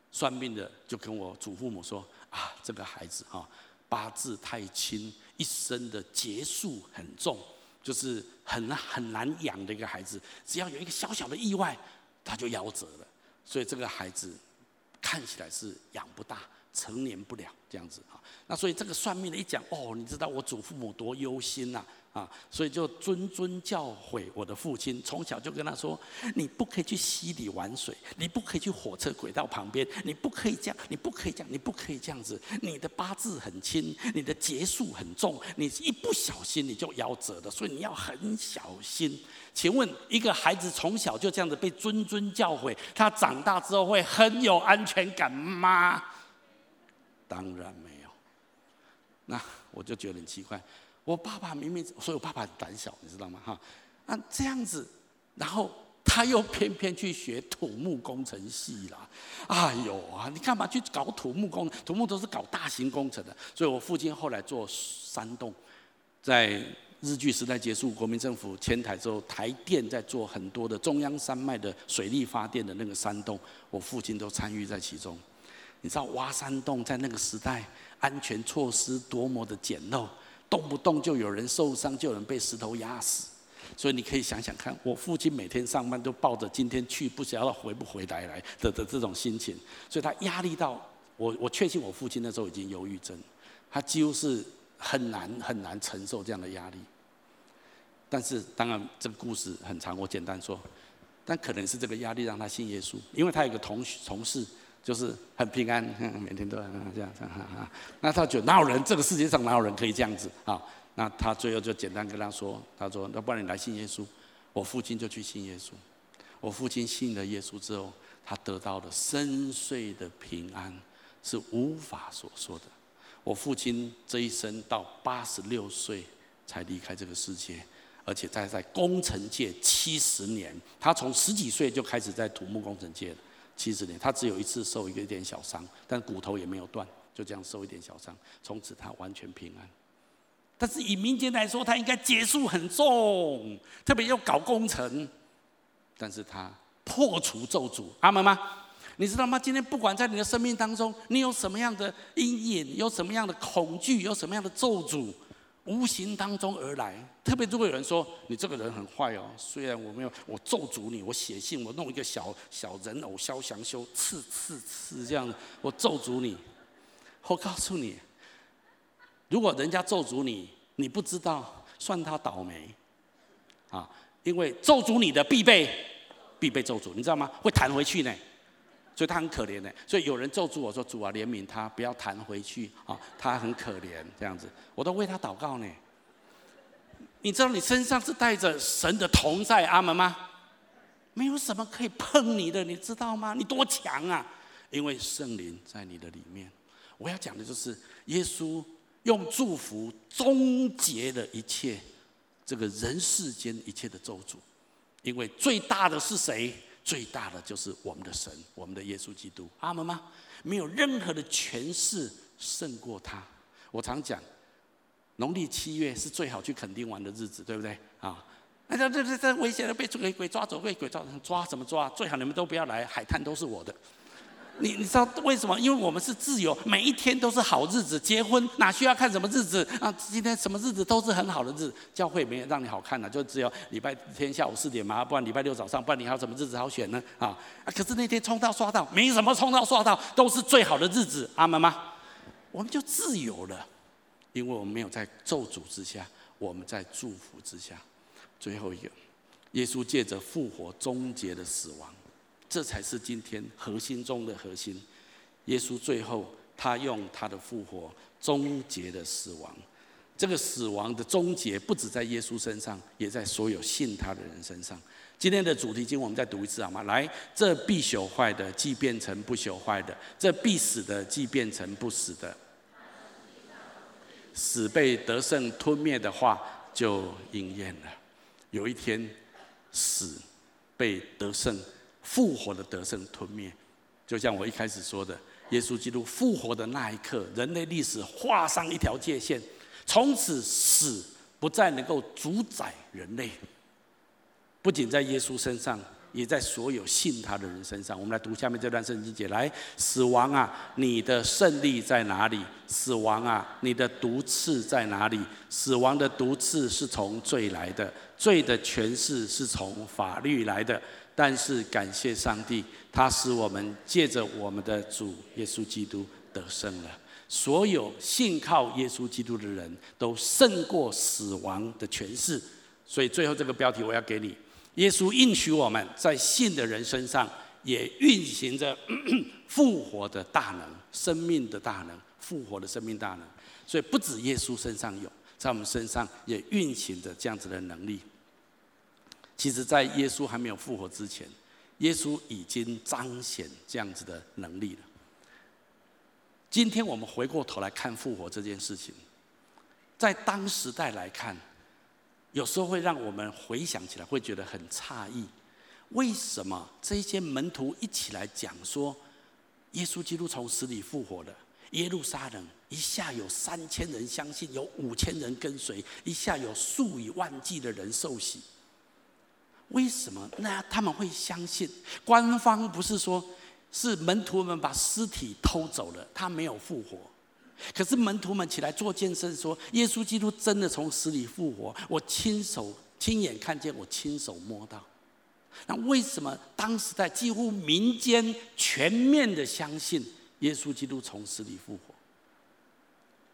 算命的就跟我祖父母说啊，这个孩子哈。八字太轻，一生的劫数很重，就是很很难养的一个孩子。只要有一个小小的意外，他就夭折了。所以这个孩子看起来是养不大，成年不了这样子啊。那所以这个算命的一讲，哦，你知道我祖父母多忧心呐。啊，啊所以就谆谆教诲我的父亲，从小就跟他说：你不可以去溪里玩水，你不可以去火车轨道旁边，你不可以这样，你不可以这样，你不可以这样子。你的八字很轻，你的劫数很重，你一不小心你就夭折了，所以你要很小心。请问，一个孩子从小就这样子被谆谆教诲，他长大之后会很有安全感吗？当然没有。那我就觉得很奇怪。我爸爸明明，所以我爸爸很胆小，你知道吗？哈，那这样子，然后他又偏偏去学土木工程系啦。哎呦啊，你干嘛去搞土木工？土木都是搞大型工程的。所以我父亲后来做山洞，在日据时代结束，国民政府迁台之后，台电在做很多的中央山脉的水力发电的那个山洞，我父亲都参与在其中。你知道挖山洞在那个时代安全措施多么的简陋？动不动就有人受伤，就有人被石头压死，所以你可以想想看，我父亲每天上班都抱着今天去不晓得回不回来来的的这种心情，所以他压力到我，我确信我父亲那时候已经忧郁症，他几乎是很难很难承受这样的压力。但是当然这个故事很长，我简单说，但可能是这个压力让他信耶稣，因为他有个同同事。就是很平安，[laughs] 每天都这样这样哈。那他觉得哪有人这个世界上哪有人可以这样子啊？那他最后就简单跟他说：“他说，要不然你来信耶稣。”我父亲就去信耶稣。我父亲信了耶稣之后，他得到了深邃的平安，是无法所说的。我父亲这一生到八十六岁才离开这个世界，而且在在工程界七十年，他从十几岁就开始在土木工程界了。七十年，他只有一次受一个一点小伤，但骨头也没有断，就这样受一点小伤，从此他完全平安。但是以民间来说，他应该结束很重，特别要搞工程，但是他破除咒诅，阿门吗？你知道吗？今天不管在你的生命当中，你有什么样的阴影，有什么样的恐惧，有什么样的咒诅，无形当中而来。特别如果有人说你这个人很坏哦，虽然我没有，我咒诅你，我写信，我弄一个小小人偶肖像修，刺刺刺这样，我咒诅你。我告诉你，如果人家咒诅你，你不知道，算他倒霉啊！因为咒诅你的必备必备咒诅，你知道吗？会弹回去呢。所以他很可怜的，所以有人咒诅我说：“主啊，怜悯他，不要弹回去啊！他很可怜，这样子，我都为他祷告呢。”你知道你身上是带着神的同在，阿门吗？没有什么可以碰你的，你知道吗？你多强啊！因为圣灵在你的里面。我要讲的就是耶稣用祝福终结了一切这个人世间一切的咒诅，因为最大的是谁？最大的就是我们的神，我们的耶稣基督，阿门吗？没有任何的权势胜过他。我常讲，农历七月是最好去垦丁玩的日子，对不对？啊，那这这这危险的被鬼鬼抓走，被鬼抓抓怎么抓？最好你们都不要来，海滩都是我的。你你知道为什么？因为我们是自由，每一天都是好日子。结婚哪需要看什么日子啊？今天什么日子都是很好的日子。教会没有让你好看的，就只有礼拜天下午四点嘛，不然礼拜六早上，不然你还有什么日子好选呢？啊啊！可是那天冲到刷到，没什么冲到刷到，都是最好的日子，阿门吗？我们就自由了，因为我们没有在咒诅之下，我们在祝福之下。最后一个，耶稣借着复活终结了死亡。这才是今天核心中的核心。耶稣最后，他用他的复活终结了死亡。这个死亡的终结，不止在耶稣身上，也在所有信他的人身上。今天的主题经，我们再读一次好吗？来，这必朽坏的，既变成不朽坏的；这必死的，既变成不死的。死被得胜吞灭的话，就应验了。有一天，死被得胜。复活的得胜吞灭，就像我一开始说的，耶稣基督复活的那一刻，人类历史画上一条界线，从此死不再能够主宰人类。不仅在耶稣身上，也在所有信他的人身上。我们来读下面这段圣经节：来，死亡啊，你的胜利在哪里？死亡啊，你的毒刺在哪里？死亡的毒刺是从罪来的，罪的权势是从法律来的。但是感谢上帝，他使我们借着我们的主耶稣基督得胜了。所有信靠耶稣基督的人都胜过死亡的权势。所以最后这个标题我要给你：耶稣应许我们在信的人身上也运行着 [clears throat] 复活的大能、生命的大能、复活的生命大能。所以不止耶稣身上有，在我们身上也运行着这样子的能力。其实，在耶稣还没有复活之前，耶稣已经彰显这样子的能力了。今天我们回过头来看复活这件事情，在当时代来看，有时候会让我们回想起来会觉得很诧异：为什么这些门徒一起来讲说，耶稣基督从死里复活了？耶路撒冷一下有三千人相信，有五千人跟随，一下有数以万计的人受洗。为什么那他们会相信？官方不是说，是门徒们把尸体偷走了，他没有复活。可是门徒们起来做见证说，耶稣基督真的从死里复活，我亲手亲眼看见，我亲手摸到。那为什么当时在几乎民间全面的相信耶稣基督从死里复活？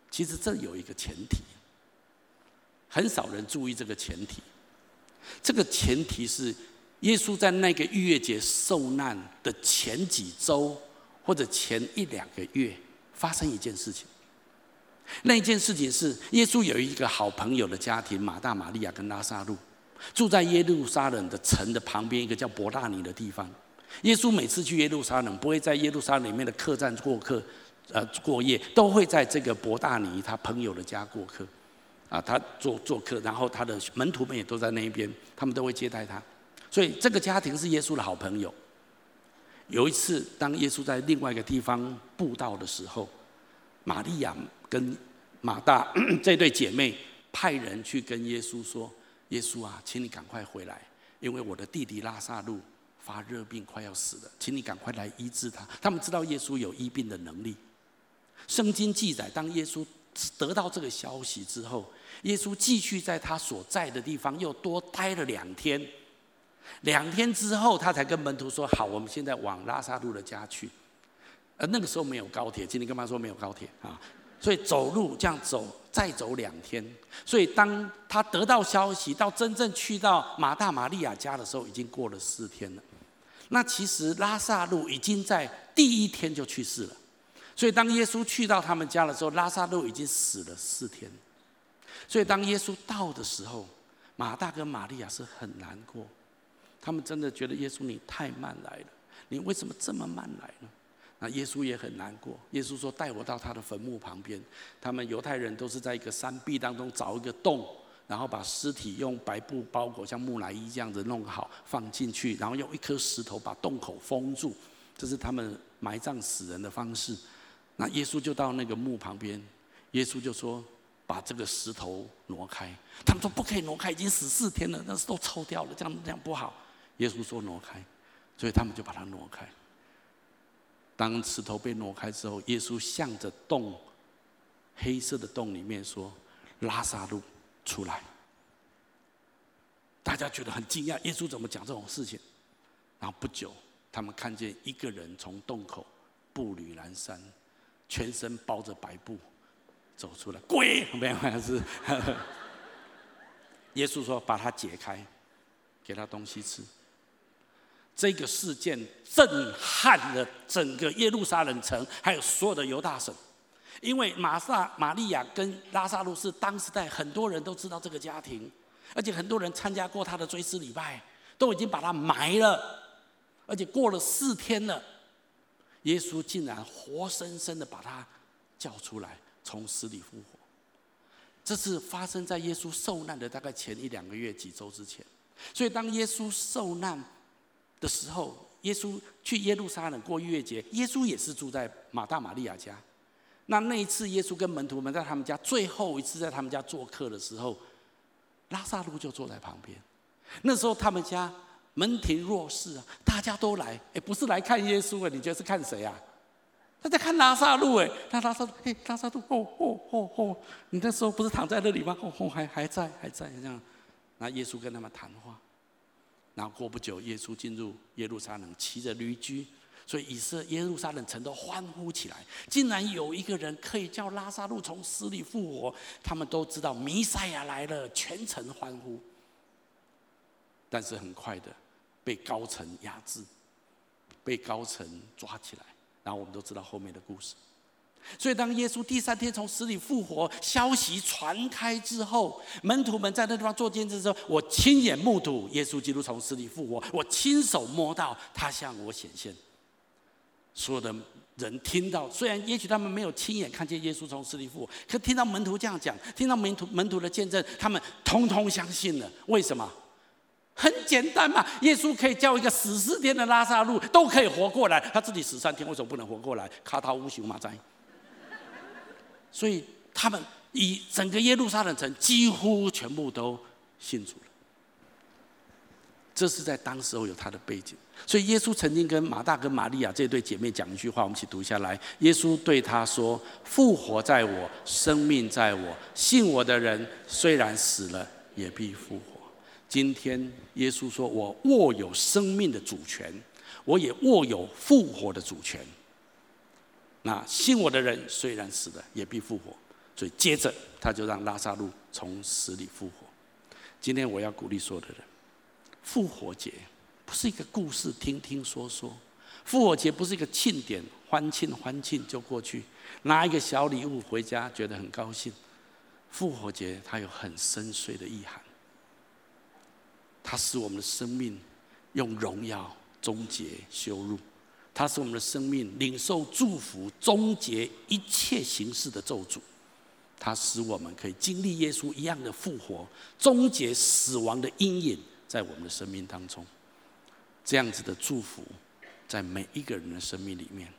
其实这有一个前提，很少人注意这个前提。这个前提是，耶稣在那个逾越节受难的前几周，或者前一两个月，发生一件事情。那一件事情是，耶稣有一个好朋友的家庭，马大、马利亚跟拉撒路，住在耶路撒冷的城的旁边一个叫伯大尼的地方。耶稣每次去耶路撒冷，不会在耶路撒冷里面的客栈过客，呃，过夜，都会在这个伯大尼他朋友的家过客。啊，他做做客，然后他的门徒们也都在那一边，他们都会接待他，所以这个家庭是耶稣的好朋友。有一次，当耶稣在另外一个地方布道的时候，玛利亚跟马大 [coughs] 这对姐妹派人去跟耶稣说：“耶稣啊，请你赶快回来，因为我的弟弟拉萨路发热病，快要死了，请你赶快来医治他。”他们知道耶稣有医病的能力。圣经记载，当耶稣得到这个消息之后，耶稣继续在他所在的地方又多待了两天。两天之后，他才跟门徒说：“好，我们现在往拉撒路的家去。”而那个时候没有高铁，今天跟他说没有高铁啊，所以走路这样走，再走两天。所以当他得到消息，到真正去到马大、马利亚家的时候，已经过了四天了。那其实拉撒路已经在第一天就去世了。所以当耶稣去到他们家的时候，拉撒路已经死了四天。所以当耶稣到的时候，马大跟玛利亚是很难过。他们真的觉得耶稣你太慢来了，你为什么这么慢来呢？那耶稣也很难过。耶稣说：“带我到他的坟墓旁边。”他们犹太人都是在一个山壁当中找一个洞，然后把尸体用白布包裹，像木乃伊这样子弄好放进去，然后用一颗石头把洞口封住。这是他们埋葬死人的方式。那耶稣就到那个墓旁边，耶稣就说：“把这个石头挪开。”他们说：“不可以挪开，已经死四天了，那石头臭掉了，这样这样不好。”耶稣说：“挪开。”所以他们就把它挪开。当石头被挪开之后，耶稣向着洞，黑色的洞里面说：“拉撒路出来。”大家觉得很惊讶，耶稣怎么讲这种事情？然后不久，他们看见一个人从洞口步履蹒跚，全身包着白布走出来。鬼没有，还是 [laughs] 耶稣说：“把它解开，给他东西吃。”这个事件震撼了整个耶路撒冷城，还有所有的犹大省，因为玛撒、玛利亚跟拉撒路是当时代很多人都知道这个家庭，而且很多人参加过他的追思礼拜，都已经把他埋了，而且过了四天了，耶稣竟然活生生的把他叫出来，从死里复活。这是发生在耶稣受难的大概前一两个月、几周之前，所以当耶稣受难。的时候，耶稣去耶路撒冷过逾越节，耶稣也是住在马大、马利亚家。那那一次，耶稣跟门徒们在他们家最后一次在他们家做客的时候，拉撒路就坐在旁边。那时候他们家门庭若市啊，大家都来，哎，不是来看耶稣啊，你觉得是看谁啊？他在看拉撒路哎，他拉撒路，哎，拉撒路，哦哦哦哦，你那时候不是躺在那里吗？哦哦，还还在还在这样。那耶稣跟他们谈话。然后过不久，耶稣进入耶路撒冷，骑着驴驹，所以以色列耶路撒冷城都欢呼起来。竟然有一个人可以叫拉撒路从死里复活，他们都知道弥赛亚来了，全城欢呼。但是很快的被高层压制，被高层抓起来，然后我们都知道后面的故事。所以，当耶稣第三天从死里复活，消息传开之后，门徒们在那地方做见证的时候，我亲眼目睹耶稣基督从死里复活，我亲手摸到他向我显现。所有的人听到，虽然也许他们没有亲眼看见耶稣从死里复活，可听到门徒这样讲，听到门徒门徒的见证，他们通通相信了。为什么？很简单嘛，耶稣可以叫一个死四天的拉撒路都可以活过来，他自己死三天，为什么不能活过来？卡塔乌修马哉。所以他们以整个耶路撒冷城几乎全部都信主了。这是在当时候有他的背景。所以耶稣曾经跟马大跟玛利亚这对姐妹讲一句话，我们一起读下来。耶稣对他说：“复活在我，生命在我，信我的人虽然死了，也必复活。”今天耶稣说：“我握有生命的主权，我也握有复活的主权。”那信我的人虽然死了，也必复活。所以接着他就让拉撒路从死里复活。今天我要鼓励所有的人，复活节不是一个故事，听听说说。复活节不是一个庆典，欢庆欢庆就过去，拿一个小礼物回家，觉得很高兴。复活节它有很深邃的意涵，它使我们的生命用荣耀终结羞辱。它是我们的生命领受祝福，终结一切形式的咒诅。它使我们可以经历耶稣一样的复活，终结死亡的阴影在我们的生命当中。这样子的祝福，在每一个人的生命里面。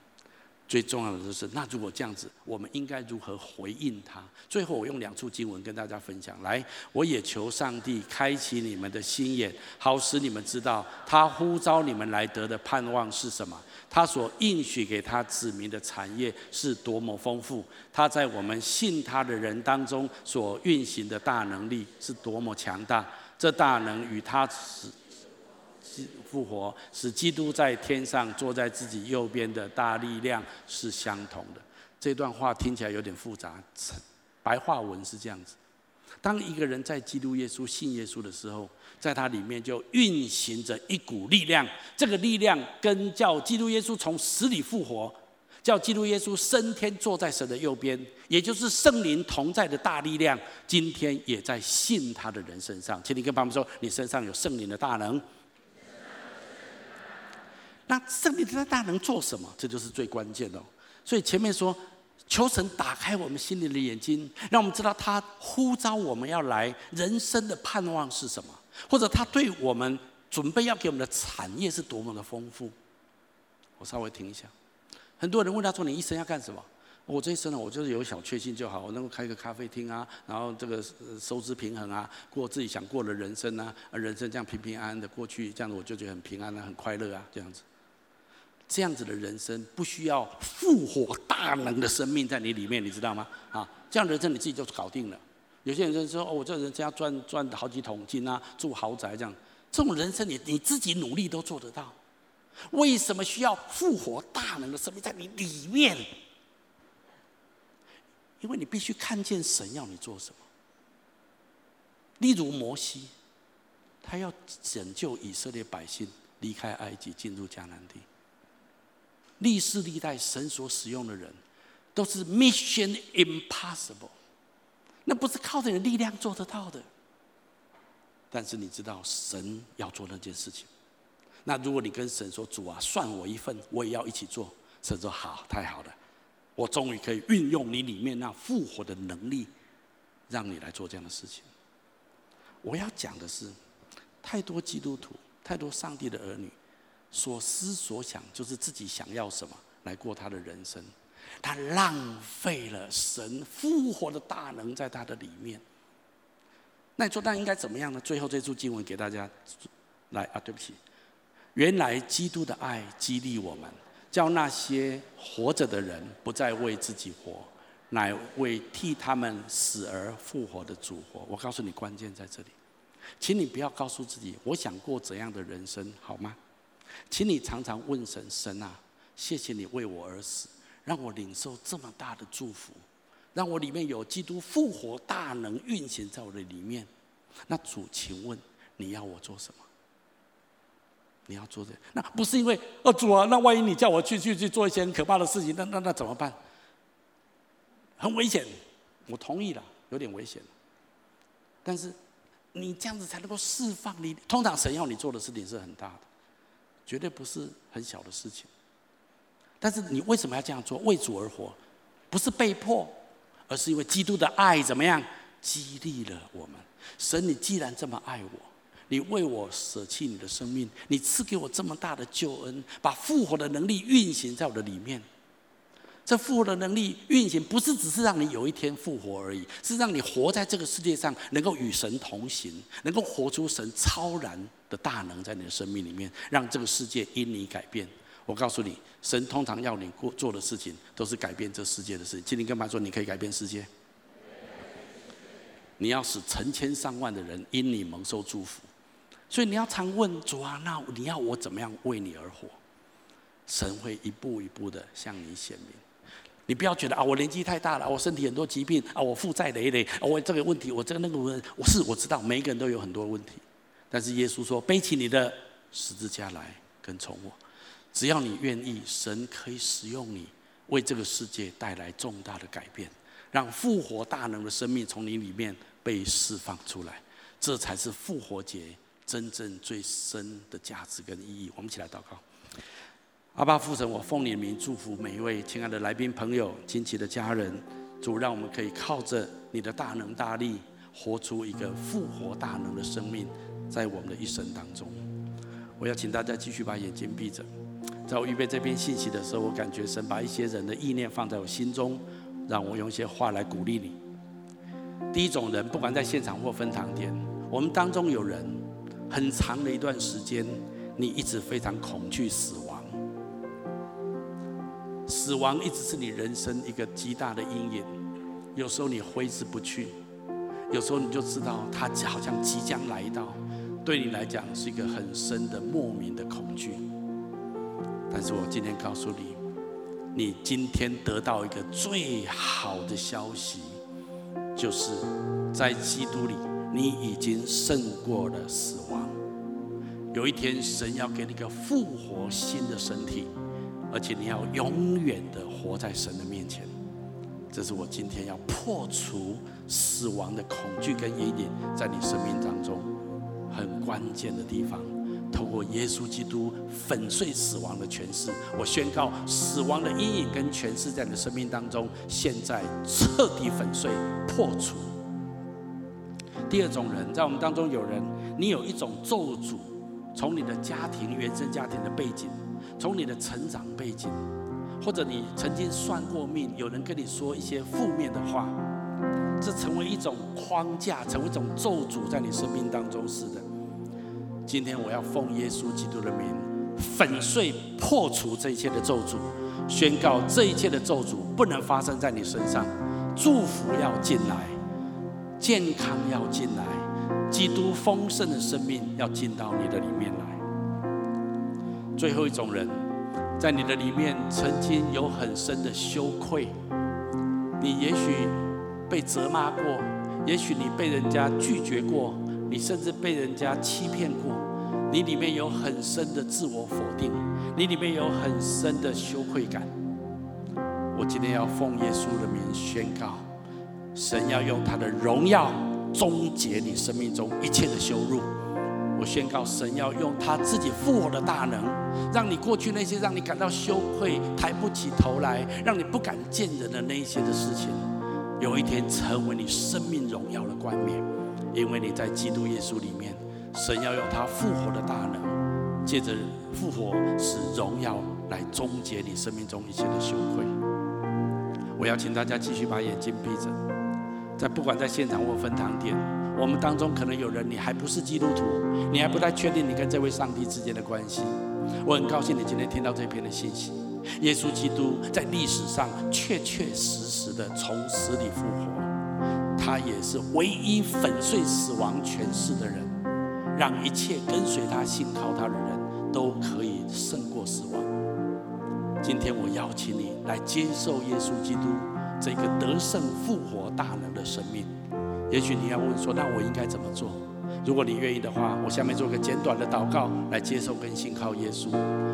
最重要的就是，那如果这样子，我们应该如何回应他？最后，我用两处经文跟大家分享。来，我也求上帝开启你们的心眼，好使你们知道他呼召你们来得的盼望是什么。他所应许给他子民的产业是多么丰富。他在我们信他的人当中所运行的大能力是多么强大。这大能与他复活，使基督在天上坐在自己右边的大力量是相同的。这段话听起来有点复杂，白话文是这样子：当一个人在基督耶稣信耶稣的时候，在他里面就运行着一股力量，这个力量跟叫基督耶稣从死里复活，叫基督耶稣升天坐在神的右边，也就是圣灵同在的大力量，今天也在信他的人身上。请你跟朋友们说，你身上有圣灵的大能。那圣灵的大能做什么？这就是最关键的。所以前面说，求神打开我们心里的眼睛，让我们知道他呼召我们要来，人生的盼望是什么，或者他对我们准备要给我们的产业是多么的丰富。我稍微停一下，很多人问他说：“你一生要干什么？”我这一生呢，我就是有小确幸就好，我能够开个咖啡厅啊，然后这个收支平衡啊，过自己想过的人生啊，人生这样平平安安的过去，这样子我就觉得很平安啊，很快乐啊，这样子。这样子的人生不需要复活大能的生命在你里面，你知道吗？啊，这样的人生你自己就搞定了。有些人说：“哦，我这人家赚赚好几桶金啊，住豪宅这样。”这种人生你你自己努力都做得到。为什么需要复活大能的生命在你里面？因为你必须看见神要你做什么。例如摩西，他要拯救以色列百姓离开埃及，进入迦南地。历世历代神所使用的人，都是 Mission Impossible，那不是靠着你的力量做得到的。但是你知道神要做那件事情，那如果你跟神说：“主啊，算我一份，我也要一起做。”神说：“好，太好了，我终于可以运用你里面那复活的能力，让你来做这样的事情。”我要讲的是，太多基督徒，太多上帝的儿女。所思所想就是自己想要什么来过他的人生，他浪费了神复活的大能在他的里面。那你说那应该怎么样呢？最后这处经文给大家来啊，对不起，原来基督的爱激励我们，叫那些活着的人不再为自己活，乃为替他们死而复活的主活。我告诉你，关键在这里，请你不要告诉自己我想过怎样的人生，好吗？请你常常问神：神啊，谢谢你为我而死，让我领受这么大的祝福，让我里面有基督复活大能运行在我的里面。那主，请问你要我做什么？你要做这？那不是因为哦，主啊，那万一你叫我去去去做一些很可怕的事情，那那那怎么办？很危险，我同意了，有点危险。但是你这样子才能够释放你。通常神要你做的事情是很大的。绝对不是很小的事情，但是你为什么要这样做？为主而活，不是被迫，而是因为基督的爱怎么样激励了我们。神，你既然这么爱我，你为我舍弃你的生命，你赐给我这么大的救恩，把复活的能力运行在我的里面。这复活的能力运行，不是只是让你有一天复活而已，是让你活在这个世界上，能够与神同行，能够活出神超然大能在你的生命里面，让这个世界因你改变。我告诉你，神通常要你过做的事情，都是改变这世界的事情。今天跟他说，你可以改变世界，你要使成千上万的人因你蒙受祝福。所以你要常问主啊，那你要我怎么样为你而活？神会一步一步的向你显明。你不要觉得啊，我年纪太大了，我身体很多疾病啊，我负债累累，我这个问题，我这个那个问，我是我知道，每一个人都有很多问题。但是耶稣说，背起你的十字架来跟从我，只要你愿意，神可以使用你，为这个世界带来重大的改变，让复活大能的生命从你里面被释放出来，这才是复活节真正最深的价值跟意义。我们一起来祷告。阿爸父神，我奉你的名祝福每一位亲爱的来宾朋友、亲戚的家人。主，让我们可以靠着你的大能大力，活出一个复活大能的生命，在我们的一生当中。我要请大家继续把眼睛闭着。在我预备这篇信息的时候，我感觉神把一些人的意念放在我心中，让我用一些话来鼓励你。第一种人，不管在现场或分堂点，我们当中有人很长的一段时间，你一直非常恐惧死亡，死亡一直是你人生一个极大的阴影。有时候你挥之不去，有时候你就知道它好像即将来到，对你来讲是一个很深的莫名的恐惧。但是我今天告诉你，你今天得到一个最好的消息，就是在基督里，你已经胜过了死亡。有一天，神要给你一个复活新的身体，而且你要永远的活在神的面前。这是我今天要破除死亡的恐惧跟阴影，在你生命当中很关键的地方。透过耶稣基督粉碎死亡的权势，我宣告死亡的阴影跟权势在你的生命当中，现在彻底粉碎破除。第二种人，在我们当中有人，你有一种咒诅，从你的家庭原生家庭的背景，从你的成长背景，或者你曾经算过命，有人跟你说一些负面的话，这成为一种框架，成为一种咒诅，在你生命当中是的。今天我要奉耶稣基督的名，粉碎破除这一切的咒诅，宣告这一切的咒诅不能发生在你身上，祝福要进来，健康要进来，基督丰盛的生命要进到你的里面来。最后一种人，在你的里面曾经有很深的羞愧，你也许被责骂过，也许你被人家拒绝过。你甚至被人家欺骗过，你里面有很深的自我否定，你里面有很深的羞愧感。我今天要奉耶稣的名宣告，神要用他的荣耀终结你生命中一切的羞辱。我宣告，神要用他自己复活的大能，让你过去那些让你感到羞愧、抬不起头来、让你不敢见人的那些的事情，有一天成为你生命荣耀的冠冕。因为你在基督耶稣里面，神要用他复活的大能，借着复活使荣耀来终结你生命中一切的羞愧。我要请大家继续把眼睛闭着，在不管在现场或分堂点，我们当中可能有人你还不是基督徒，你还不太确定你跟这位上帝之间的关系。我很高兴你今天听到这篇的信息，耶稣基督在历史上确确实实的从死里复活。他也是唯一粉碎死亡权势的人，让一切跟随他、信靠他的人都可以胜过死亡。今天我邀请你来接受耶稣基督这个得胜复活大能的生命。也许你要问说：“那我应该怎么做？”如果你愿意的话，我下面做个简短的祷告，来接受跟信靠耶稣。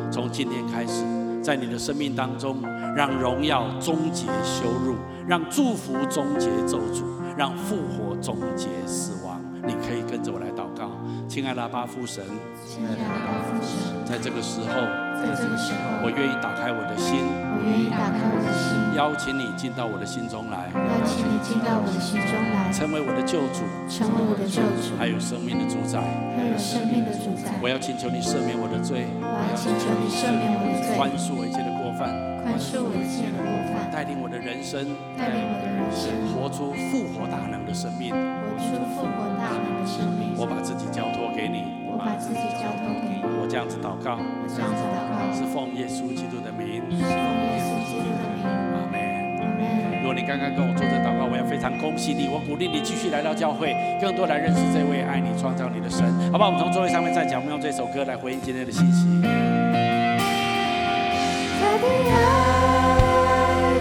从今天开始，在你的生命当中，让荣耀终结羞辱，让祝福终结咒诅。让复活终结死亡，你可以跟着我来祷告，亲爱的阿巴父神，亲爱的阿巴父神，在这个时候，在这个时候，我愿意打开我的心，我愿意打开我的心，邀请你进到我的心中来，邀请你进到我的心中来，成为我的救主，成为我的救主，还有生命的主宰，还有生命的主宰。我要请求你赦免我的罪，我要请求你赦免我的罪，宽恕我一切的过犯，宽恕我一切的过犯，带领我的人生，带领我的人生，活出复活大能的生命，活出复活大能的生命。我把自己交托给你，我把自己交托给你。我这样子祷告，我这样子祷告，是奉耶稣基督的名，是奉耶稣基督的名。阿门，阿门。如果你刚刚跟我做这祷告，我要非常恭喜你，我鼓励你继续来到教会，更多来认识这位爱你、创造你的神。好不好？我们从座位上面再讲，我们用这首歌来回应今天的信息。他的爱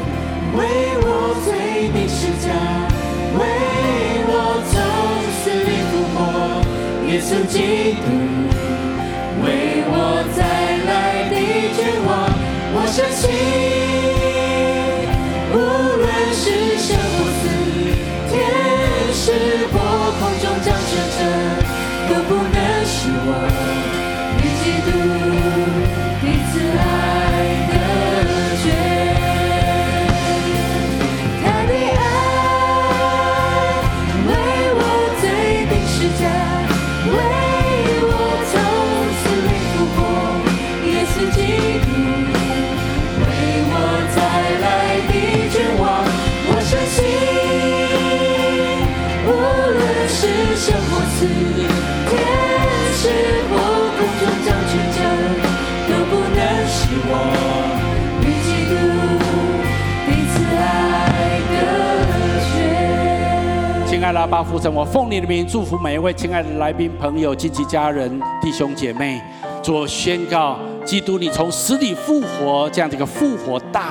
为我罪定十架。为我从死里复活，耶稣基督，为我再来的绝望，我相信，爱的阿爸父神，我奉你的名祝福每一位亲爱的来宾、朋友、亲戚、家人、弟兄姐妹。做宣告，基督你从死里复活，这样的一个复活大